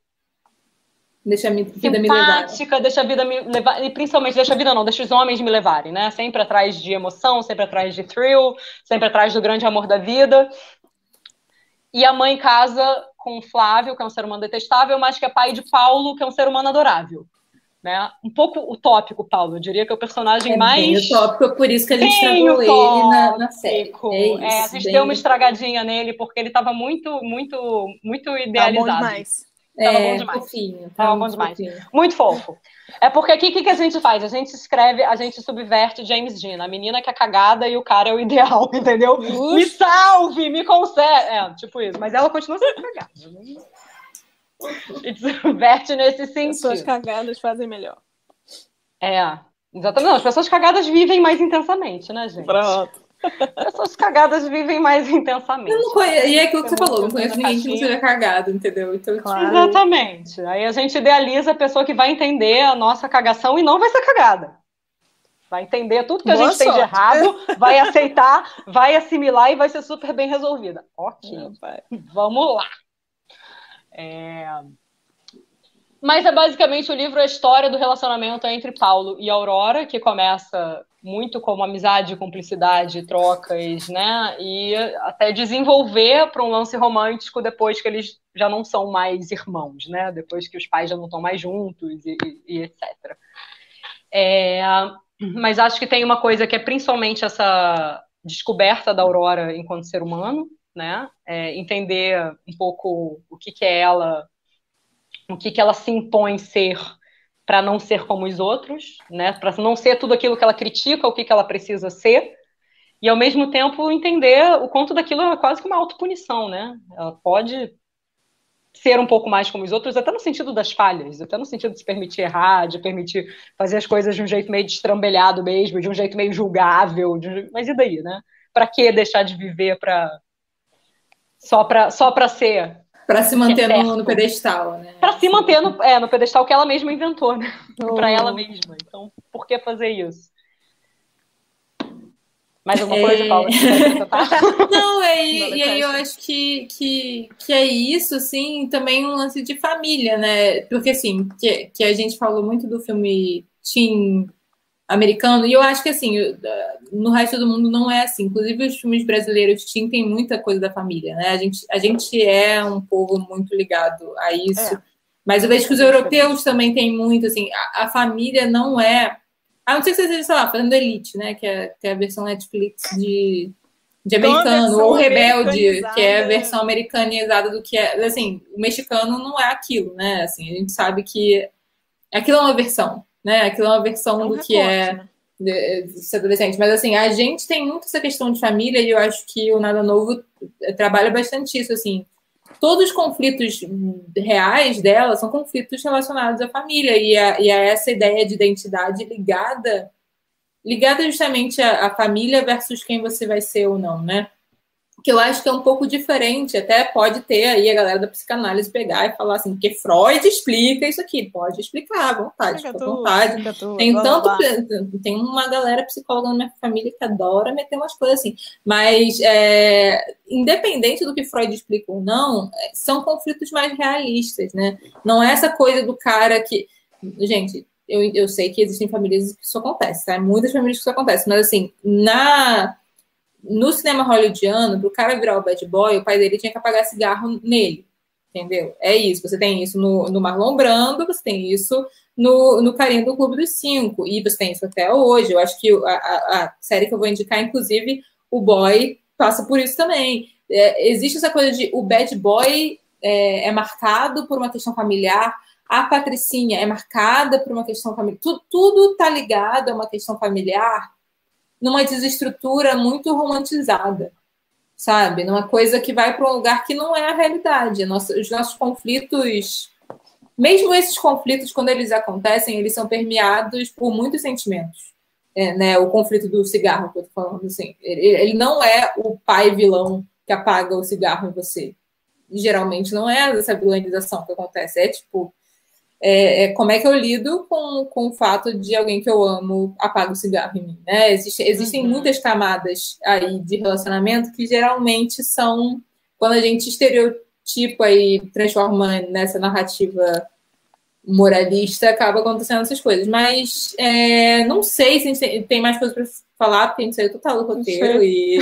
Deixa a vida me levar. deixa a vida me levar. E principalmente, deixa a vida não, deixa os homens me levarem, né? Sempre atrás de emoção, sempre atrás de thrill, sempre atrás do grande amor da vida. E a mãe casa com Flávio, que é um ser humano detestável, mas que é pai de Paulo, que é um ser humano adorável. Né? Um pouco utópico, Paulo. Eu diria que é o personagem é mais. Bem utópico, por isso que a gente travou ele na, na série. É, isso, é, a gente bem... deu uma estragadinha nele, porque ele estava muito, muito, muito idealizado. Tá bom demais. Tava é, bom demais. Fofinho, tava bom demais. Fofinho. Muito fofo. É porque aqui o que, que, a gente faz? A gente escreve, a gente subverte James Dean. A menina que é cagada e o cara é o ideal, entendeu? Me salve, me concede. É, tipo isso. Mas ela continua sendo cagada. E subverte nesse sentido. Pessoas cagadas fazem melhor. É, exatamente. Não, as pessoas cagadas vivem mais intensamente, né, gente? Pronto. Pessoas cagadas vivem mais intensamente. Eu não conheço, e é aquilo que você falou, não conheço ninguém que não seja cagado, entendeu? Então, tipo, claro. Exatamente. Aí a gente idealiza a pessoa que vai entender a nossa cagação e não vai ser cagada. Vai entender tudo que a Boa gente sorte. tem de errado, vai aceitar, vai assimilar e vai ser super bem resolvida. Ok, vamos lá. É... Mas é basicamente o livro a história do relacionamento entre Paulo e Aurora, que começa muito como amizade, cumplicidade, trocas, né? E até desenvolver para um lance romântico depois que eles já não são mais irmãos, né? Depois que os pais já não estão mais juntos e, e, e etc. É, mas acho que tem uma coisa que é principalmente essa descoberta da Aurora enquanto ser humano, né? É, entender um pouco o que, que é ela o que, que ela se impõe ser para não ser como os outros, né? Para não ser tudo aquilo que ela critica, o que, que ela precisa ser, e ao mesmo tempo entender o quanto daquilo é quase que uma autopunição, né? Ela pode ser um pouco mais como os outros, até no sentido das falhas, até no sentido de se permitir errar, de permitir fazer as coisas de um jeito meio destrambelhado mesmo, de um jeito meio julgável, um... mas e daí, né? Para que deixar de viver para só para só para ser para se manter é no, no, pedestal, né? Para se manter no, é, no pedestal que ela mesma inventou, né? Oh. Para ela mesma. Então, por que fazer isso? Mais alguma coisa, é... Paula? Não, é, e, e aí eu acho que, que, que é isso, assim, também um lance de família, né? Porque, assim, que, que a gente falou muito do filme Teen americano. E eu acho que, assim, no resto do mundo não é assim. Inclusive, os filmes brasileiros tem muita coisa da família, né? A gente, a gente é um povo muito ligado a isso. É. Mas eu vejo que os europeus também têm muito, assim, a, a família não é. A não ser que seja, sei lá, fazendo Elite, né? Que é, que é a versão Netflix de, de americano, ou Rebelde, que é a versão americanizada do que é. Assim, o mexicano não é aquilo, né? Assim, a gente sabe que aquilo é uma versão né? Aquilo é uma versão é um do que é né? de, de ser adolescente. Mas assim, a gente tem muito essa questão de família e eu acho que o Nada Novo eh, trabalha bastante isso, assim. Todos os conflitos reais dela são conflitos relacionados à família e a, e a essa ideia de identidade ligada ligada justamente à, à família versus quem você vai ser ou não, né? Que eu acho que é um pouco diferente, até pode ter aí a galera da psicanálise pegar e falar assim, porque Freud explica isso aqui, pode explicar à vontade, fica à vontade. tem tanto, tem uma galera psicóloga na minha família que adora meter umas coisas assim, mas é, independente do que Freud explica ou não, é, são conflitos mais realistas, né? Não é essa coisa do cara que, gente, eu, eu sei que existem famílias que isso acontece, tá? Muitas famílias que isso acontece, mas assim, na no cinema hollywoodiano, para o cara virar o bad boy, o pai dele tinha que apagar cigarro nele. Entendeu? É isso. Você tem isso no, no Marlon Brando, você tem isso no, no Carinho do Clube dos Cinco. E você tem isso até hoje. Eu acho que a, a, a série que eu vou indicar, inclusive, o boy passa por isso também. É, existe essa coisa de o bad boy é, é, marcado por uma questão familiar, a patricinha é marcada por uma questão familiar. Tudo, tudo tá ligado a uma questão familiar numa desestrutura muito romantizada, sabe? Numa coisa que vai para um lugar que não é a realidade. Os nossos conflitos, mesmo esses conflitos, quando eles acontecem, eles são permeados por muitos sentimentos. É, né? O conflito do cigarro que eu tô falando, assim, ele, ele não é o pai vilão que apaga o cigarro em você. Geralmente não é essa vilanização que acontece. É tipo, é, é, como é que eu lido com, com o fato de alguém que eu amo apaga o cigarro em mim, né? Existe, existem uhum. muitas camadas aí de relacionamento que geralmente são quando a gente estereotipa e transforma nessa narrativa moralista, acaba acontecendo essas coisas. Mas é, não sei se tem mais coisas para falar, porque a gente saiu total do roteiro e,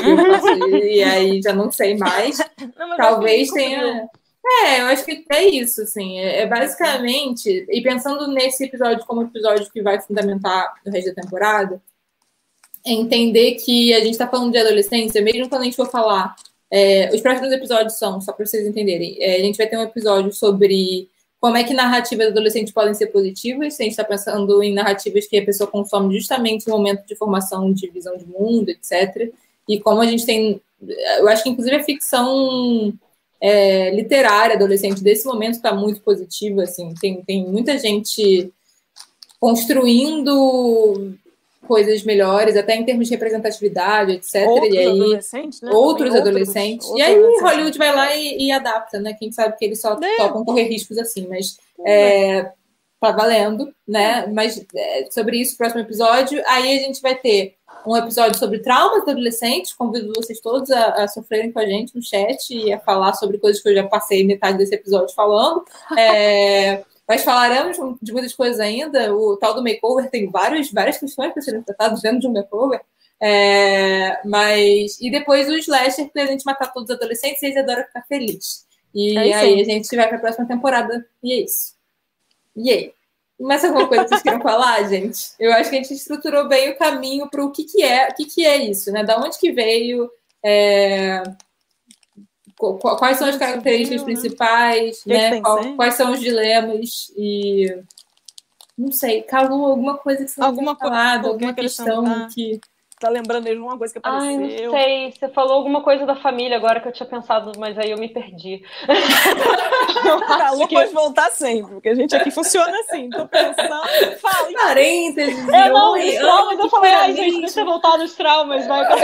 e, aí já não sei mais. Não, Talvez tenha. É, eu acho que é isso, assim. É, é basicamente, e pensando nesse episódio como episódio que vai fundamentar o resto da temporada, é entender que a gente está falando de adolescência, mesmo quando a gente for falar. É, os próximos episódios são, só para vocês entenderem, é, a gente vai ter um episódio sobre como é que narrativas adolescentes podem ser positivas, se a gente está pensando em narrativas que a pessoa consome justamente no momento de formação de visão de mundo, etc. E como a gente tem. Eu acho que, inclusive, a ficção é, literária adolescente desse momento está muito positiva, assim, tem, tem muita gente construindo coisas melhores, até em termos de representatividade, etc. Outros e aí, adolescentes, né? Outros adolescentes. Outros, e aí Hollywood vai lá e, e, adapta, né? Quem sabe que eles só é. topam correr riscos assim, mas é, tá valendo, né? Mas é, sobre isso, próximo episódio. Aí a gente vai ter um episódio sobre traumas de adolescentes. Convido vocês todos a, a, sofrerem com a gente no chat e a falar sobre coisas que eu já passei metade desse episódio falando. É, mas falaremos de muitas coisas ainda. O tal do makeover tem vários, várias questões para serem tratadas dentro de um makeover. É, mas e depois o slasher para a gente matar todos os adolescentes e eles adoram ficar felizes. E é aí a gente vai para a próxima temporada. E é isso. E aí? Mais alguma coisa que vocês queiram falar, gente? Eu acho que a gente estruturou bem o caminho para o que, que é, o que, que é isso, né? Da onde que veio, é... quais são as características principais, né? Qual, quais são os dilemas e não sei, calou alguma coisa que você alguma não falado, alguma questão que tá lembrando de alguma coisa que apareceu. Ai, não sei. Você falou alguma coisa da família agora que eu tinha pensado, mas aí eu me perdi. Calor que... pode voltar sempre, porque a gente aqui funciona assim. Tô pensando, fala. Parênteses. É, não, os traumas. Eu falei, ai, gente, deixa eu voltar nos traumas. Vai, eu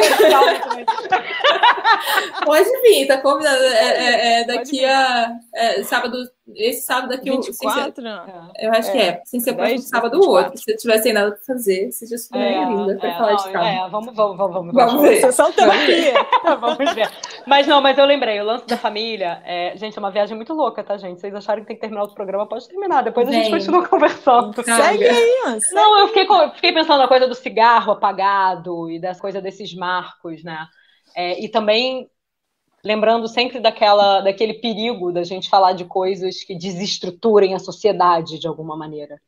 Pode vir, tá convidado. É, é, é daqui a é, sábado esse sábado daqui 24? eu acho é. que é. Sem ser próximo sábado ou outro. Se tiver sem nada para fazer, seja super é, bem-vinda para é, falar não, de. É, vamos, vamos, vamos, vamos. Vamos ver. Sessão terapia. vamos ver. Mas não, mas eu lembrei, o lance da família, é, gente, é uma viagem muito louca, tá, gente? Vocês acharam que tem que terminar o programa, pode terminar. Depois a gente continua conversando. Segue aí. Não, eu fiquei, fiquei pensando na coisa do cigarro apagado e das coisas desses marcos, né? É, e também lembrando sempre daquela, daquele perigo da gente falar de coisas que desestruturem a sociedade de alguma maneira.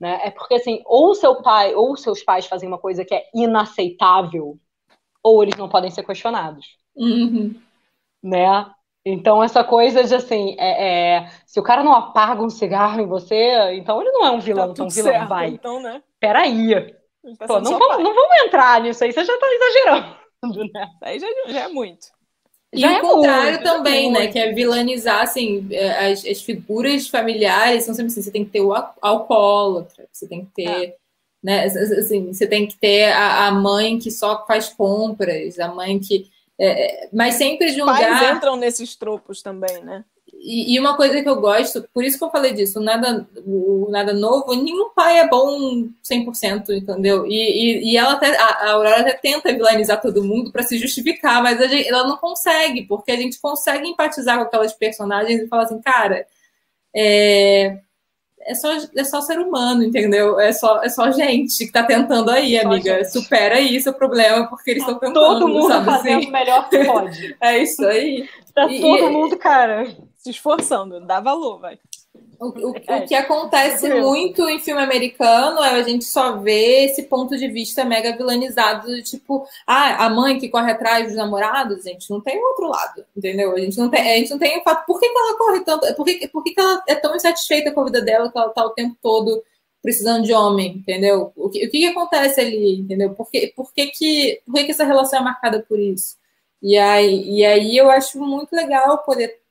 Né? É porque, assim, ou seu pai ou seus pais fazem uma coisa que é inaceitável, ou eles não podem ser questionados. Uhum. Né? Então, essa coisa de assim, é, é, se o cara não apaga um cigarro em você, então ele não é um vilão, tá então vilão certo, vai. Então, né? Peraí. Tá Pô, não, vamos, não vamos entrar nisso aí, você já tá exagerando, né? Aí já, já é muito. E o contrário muito, também, né? Que é vilanizar, assim, é, as, as, figuras familiares são sempre assim, você tem que ter o alcoólatra, você tem que ter, é. né? Assim, você tem que ter a, a, mãe que só faz compras, a mãe que. É, é mas sempre de um Pais lugar. entram nesses tropos também, né? E, e, uma coisa que eu gosto, por isso que eu falei disso, nada, o, nada novo, nenhum pai é bom 100%, entendeu? E, e, e ela até, a, a, Aurora até tenta vilanizar todo mundo para se justificar, mas gente, ela não consegue, porque a gente consegue empatizar com aquelas personagens e falar assim, cara, é, é, só, é só ser humano, entendeu? É só, é só gente que tá tentando aí, amiga. Supera aí seu problema, porque eles estão tentando. Todo mundo sabe, fazendo assim? o melhor que pode. é isso aí. Tá e, todo mundo, cara se esforçando, dá valor, vai. O, o, é, o que acontece muito em filme americano é a gente só vê esse ponto de vista mega vilanizado, tipo, ah, a mãe que corre atrás dos namorados, gente, não tem outro lado, entendeu? A gente não tem, a gente não tem o fato, por que, que ela corre tanto, por que, por que, que ela é tão insatisfeita com a vida dela que ela tá o tempo todo precisando de homem, entendeu? O que, o que, que acontece ali, entendeu? Por que, por que, que, por que, que essa relação é marcada por isso? E aí, e aí eu acho muito legal poder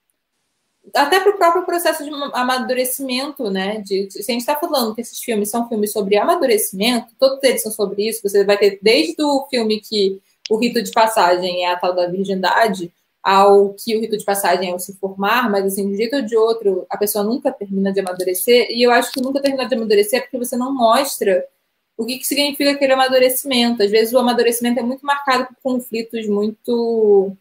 até para o próprio processo de amadurecimento, né? De, se a gente está falando que esses filmes são filmes sobre amadurecimento, todos eles são sobre isso. Você vai ter desde o filme que o rito de passagem é a tal da virgindade, ao que o rito de passagem é o se formar, mas assim, de um jeito ou de outro, a pessoa nunca termina de amadurecer. E eu acho que nunca termina de amadurecer é porque você não mostra o que, que significa aquele amadurecimento. Às vezes o amadurecimento é muito marcado por conflitos muito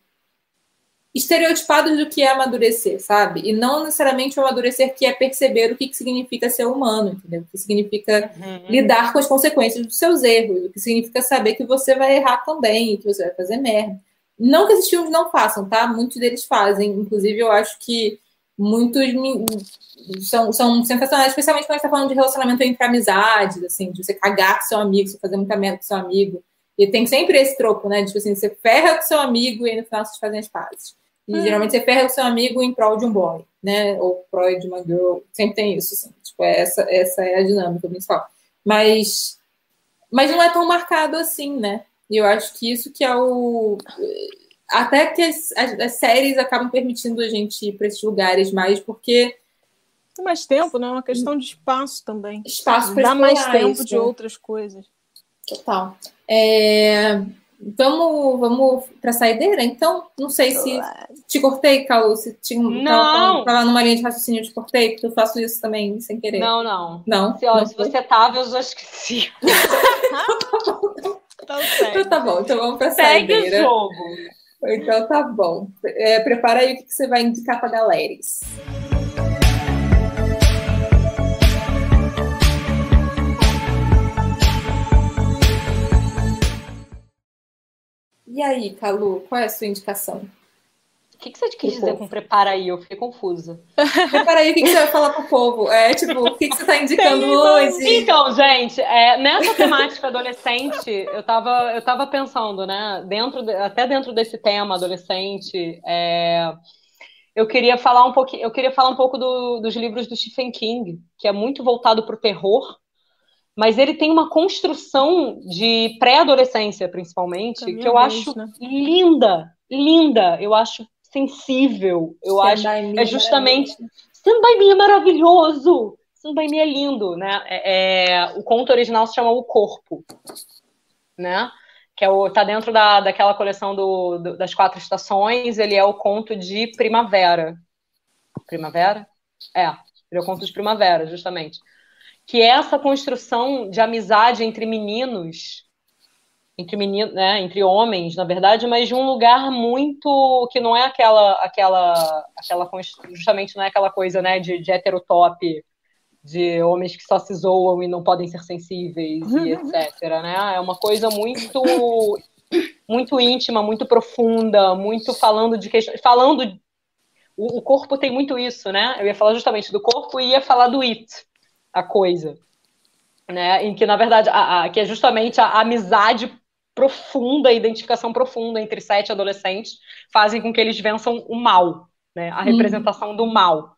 estereotipados do que é amadurecer, sabe? E não necessariamente o amadurecer que é perceber o que, que significa ser humano, entendeu? O que significa uhum. lidar com as consequências dos seus erros, o que significa saber que você vai errar também, que você vai fazer merda. Não que esses filmes não façam, tá? Muitos deles fazem. Inclusive, eu acho que muitos são, são sensacionais, especialmente quando a gente tá falando de relacionamento entre amizades, assim, de você cagar com seu amigo, você fazer muita merda com seu amigo. E tem sempre esse troco, né? De, tipo assim, você ferra com seu amigo e no final vocês fazem as pazes. E hum. geralmente você ferra o seu amigo em prol de um boy, né? Ou prol de uma girl. Sempre tem isso, assim. Tipo, é essa, essa é a dinâmica principal. Mas, mas não é tão marcado assim, né? E eu acho que isso que é o. Até que as, as, as séries acabam permitindo a gente ir para esses lugares mais, porque. Tem mais tempo, né? É uma questão de espaço também. Espaço para Dá mais tempo isso. de outras coisas. Total. É... Vamos, vamos para a saideira, então? Não sei se te cortei, Calu, se tinha, não. Tava, numa linha de raciocínio, te cortei, porque eu faço isso também sem querer. Não, não. Não? Se, ó, se você tava, eu já esqueci. então, então tá bom, então vamos para a saideira. Segue o jogo. Então tá bom. É, prepara aí o que você vai indicar para galera. E aí, Calu, qual é a sua indicação? O que, que você quis dizer com prepara aí? Eu fiquei confusa. Prepara aí, o que, que você vai falar pro povo? É tipo, o que, que você está indicando hoje? Então, gente, é, nessa temática adolescente, eu tava, eu tava pensando, né? Dentro de, até dentro desse tema adolescente, é, eu queria falar um pouquinho, eu queria falar um pouco do, dos livros do Stephen King, que é muito voltado para o terror mas ele tem uma construção de pré-adolescência, principalmente, que eu acho né? linda, linda, eu acho sensível, eu Stand acho é justamente Stand By Me é maravilhoso, Stand By Me é lindo, né? É, é, o conto original se chama O Corpo, né? Que é o, tá dentro da, daquela coleção do, do, das quatro estações, ele é o conto de primavera. Primavera? É, ele é o conto de primavera, justamente que é essa construção de amizade entre meninos, entre meninos, né, entre homens, na verdade, mas de um lugar muito que não é aquela aquela aquela justamente não é aquela coisa, né, de, de heterotop, de homens que só se zoam e não podem ser sensíveis e uhum. etc, né? É uma coisa muito muito íntima, muito profunda, muito falando de questões, falando o, o corpo tem muito isso, né? Eu ia falar justamente do corpo e ia falar do it, a coisa. Né? Em que, na verdade, a, a, que é justamente a, amizade profunda, a identificação profunda entre sete adolescentes fazem com que eles vençam o mal, né? a uhum. representação do mal.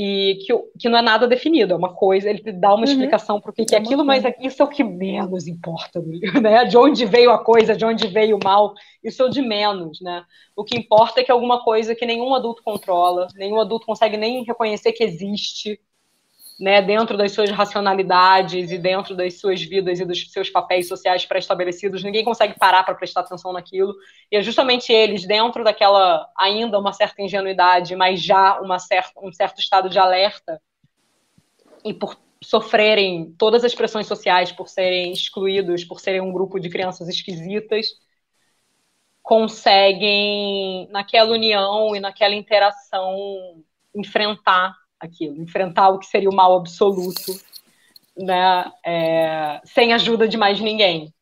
E que, que não é nada definido, é uma coisa, ele dá uma uhum. explicação para o que, que é aquilo, mas isso é o que menos importa, né? De onde veio a coisa, de onde veio o mal, isso é o de menos, né? O que importa é que é alguma coisa que nenhum adulto controla, nenhum adulto consegue nem reconhecer que existe, né, dentro das suas racionalidades e dentro das suas vidas e dos seus papéis sociais pré-estabelecidos, ninguém consegue parar para prestar atenção naquilo. E é justamente eles, dentro daquela ainda uma certa ingenuidade, mas já uma certa, um certo estado de alerta, e por sofrerem todas as pressões sociais, por serem excluídos, por serem um grupo de crianças esquisitas, conseguem, naquela união e naquela interação, enfrentar aquilo, enfrentar o que seria o mal absoluto, né, é, sem ajuda de mais ninguém,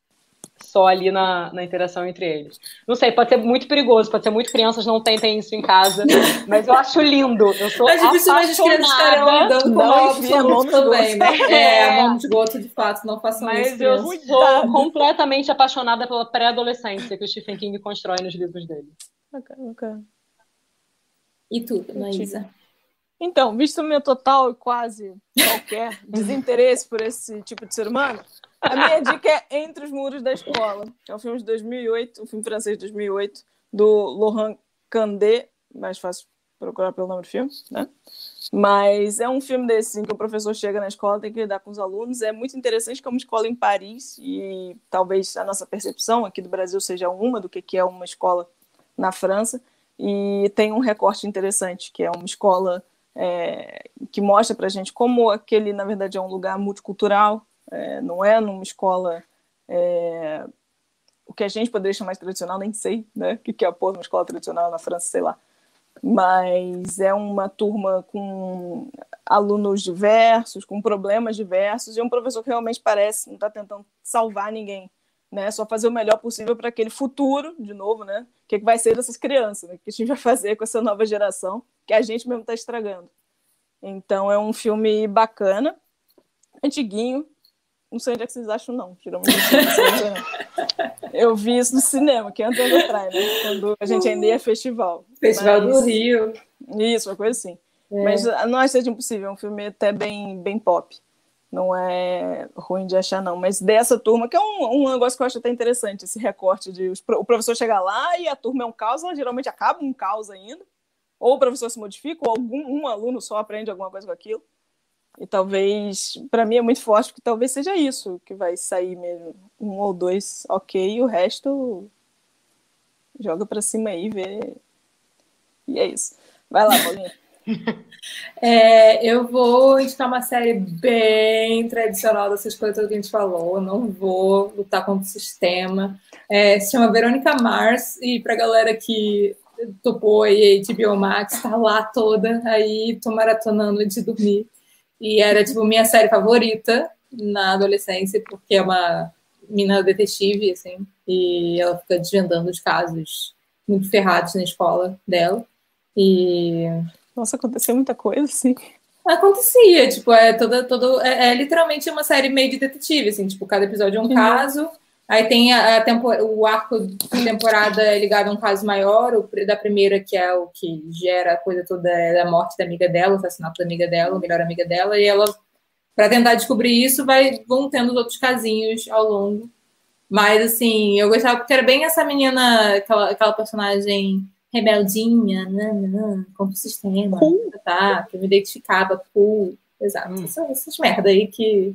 só ali na, na interação entre eles. Não sei, pode ser muito perigoso, pode ser muito crianças não tentem isso em casa, mas eu acho lindo. Eu sou é dificilmente as crianças estarão andando com mal absoluto também, né? É, é, mão de esgoto, de fato, não façam mas isso. Mas eu sou completamente apaixonada pela pré-adolescência que o Stephen King constrói nos livros dele. Ok, ok. E tu, Maísa? Então, visto o meu total e quase qualquer desinteresse por esse tipo de ser humano, a minha dica é Entre os Muros da Escola. É um filme de 2008, um filme francês de 2008, do Laurent Candé, mais fácil procurar pelo nome do filme, né? Mas é um filme desse em que o professor chega na escola, tem que lidar com os alunos. É muito interessante que é uma escola em Paris e talvez a nossa percepção aqui do Brasil seja uma do que é uma escola na França. E tem um recorte interessante, que é uma escola é, que mostra para a gente como aquele, na verdade, é um lugar multicultural, é, não é numa escola é, o que a gente poderia chamar de tradicional, nem sei né, o que é a porra uma escola tradicional na França, sei lá. Mas é uma turma com alunos diversos, com problemas diversos, e um professor que realmente parece não está tentando salvar ninguém, né? Só fazer o melhor possível para aquele futuro, de novo, né? O que, que vai ser dessas crianças, né? O que a gente vai fazer com essa nova geração que a gente mesmo está estragando. Então é um filme bacana, antiguinho. Não sei onde é que vocês acham, não. Geralmente eu vi isso no cinema, que anos atrás, né? Quando a gente ainda ia festival. Festival Mas... do Rio. Isso, uma coisa assim. É. Mas não acho seja impossível, é um filme até bem, bem pop. Não é ruim de achar, não. Mas dessa turma, que é um, um negócio que eu acho até interessante, esse recorte de o professor chegar lá e a turma é um caos, ela geralmente acaba um caos ainda ou o professor se modifica, ou algum um aluno só aprende alguma coisa com aquilo. E talvez, para mim é muito forte, que talvez seja isso que vai sair mesmo. Um ou dois, ok, e o resto joga para cima aí, vê. E é isso. Vai lá, Paulinha. É, eu vou indicar uma série bem tradicional dessas coisas que a gente falou. Não vou lutar contra o sistema. É, se chama Verônica Mars. E pra galera que topou aí HBO Max, tá lá toda. Aí tô maratonando antes de dormir. E era, tipo, minha série favorita na adolescência, porque é uma mina detetive, assim. E ela fica desvendando os casos muito ferrados na escola dela. E nossa, aconteceu muita coisa, sim. Acontecia, tipo, é toda, todo, é, é, literalmente uma série meio de detetive, assim, tipo, cada episódio é um uhum. caso, aí tem a, a tempo, o arco de temporada ligado a um caso maior, o da primeira, que é o que gera a coisa toda é da morte da amiga dela, o assassinato da amiga dela, a melhor amiga dela, e ela, para tentar descobrir isso, vai, vão tendo os outros casinhos ao longo. Mas, assim, eu gostava porque era bem essa menina, aquela, aquela personagem rebeldinha, né, né, contra o sistema, tá, que me identificava, cool, exato, hum. essas, essas merda aí que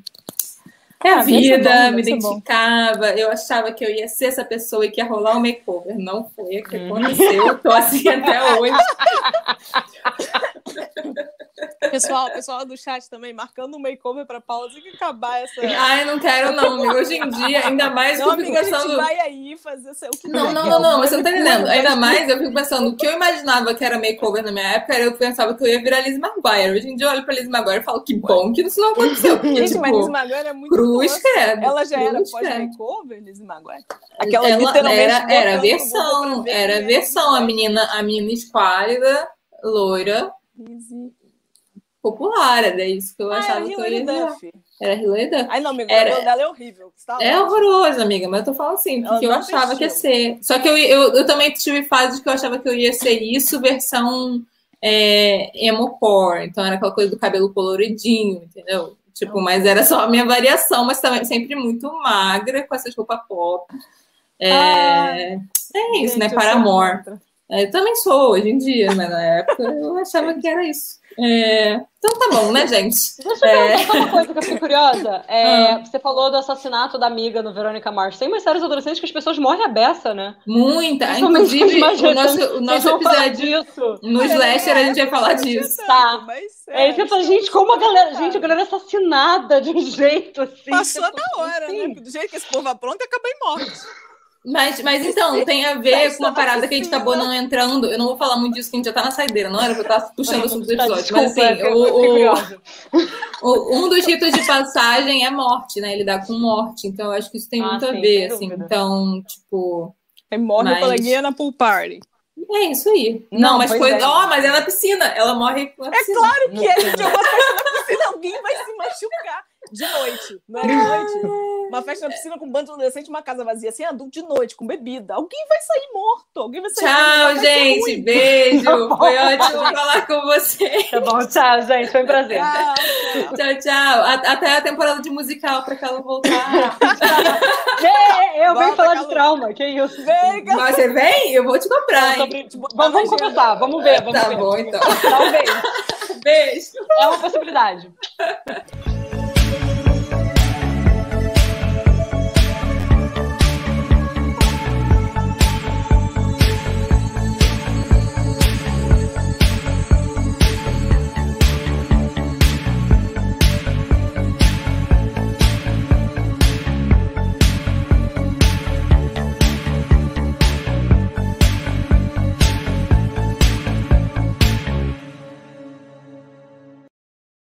é a ah, vida, bom, me identificava, eu achava que eu ia ser essa pessoa e que ia rolar um makeover, não foi o que hum. aconteceu, tô assim até hoje. Pessoal, pessoal do chat também marcando um makeover para Paula, tem que acabar essa. Ai, não quero, não, amigo. Hoje em dia, ainda mais não, eu fico amiga, pensando. A gente vai aí fazer o que não. Não, não, não, mas você não tá entendendo. Ainda mais eu fico pensando, o que eu imaginava que era makeover na minha época, eu pensava que eu ia virar Liz Maguire. Hoje em dia eu olho pra Liz Maguire e falo que bom que isso não aconteceu. Porque, gente, tipo, mas Liz Maguire é muito Cruz credo. Ela já era pós-makeover, Liz Maguire? Aquela ela literalmente era, era a versão, era a versão, a menina, a menina esquálida, loira. Easy popular, era isso que eu ah, achava que eu ia Duff. Era Hilary Duff. Ai, não, amiga, era... o dela é horrível. é horroroso, amiga, mas eu tô falando assim, porque eu achava que ia ser. Só que eu, eu, eu também tive fases que eu achava que eu ia ser isso, versão é, emo core. Então era aquela coisa do cabelo coloridinho, entendeu? Tipo, mas era só a minha variação, mas também sempre muito magra, com essas roupas pop. É, ah, é isso, né? Para amor. É, eu também sou hoje em dia, mas na época eu achava que era isso. É... Então tá bom, né, gente? Deixa eu é... uma coisa que eu fiquei curiosa. É, ah. Você falou do assassinato da amiga no Verônica Mars. Tem umas séries adolescentes que as pessoas morrem a beça, né? Muita. Inclusive, o nosso, o nosso episódio disso. no Slasher a gente vai falar disso. Tá. É, isso que eu falo, gente, como a galera. Gente, a galera é assassinada de um jeito assim. Passou da hora, assim. né? Do jeito que esse povo apronta, acaba em morte. Mas, mas então, tem a ver com uma parada que a gente acabou não entrando. Eu não vou falar muito disso, que a gente já tá na saideira, não era pra eu estar puxando o assunto do episódio. Mas assim, o, o, um dos ritos de passagem é morte, né? Lidar com morte. Então, eu acho que isso tem ah, muito sim, a ver, assim. Dúvida. Então, tipo. Aí morre mas... o coleguinha na pool party. É isso aí. Não, não mas foi. É. Ó, oh, mas é na piscina. Ela morre na é piscina. É claro que é. gente jogou na piscina, alguém vai se machucar. De noite, não é de noite. Uma festa na piscina com um bando de adolescente, uma casa vazia, sem adulto, de noite, com bebida. Alguém vai sair morto, alguém vai sair Tchau, morto, gente, beijo. Tá Foi ótimo falar com você. Tá bom, tchau, gente, foi um prazer. Tchau, tchau. tchau, tchau. Até a temporada de musical, pra que ela voltar. é, eu venho falar de trauma, que isso. Vem, Você vem? Eu vou te comprar, hein? Vamos, vamos começar, vamos ver. Vamos tá ver. bom, então. Talvez. Beijo. É uma possibilidade.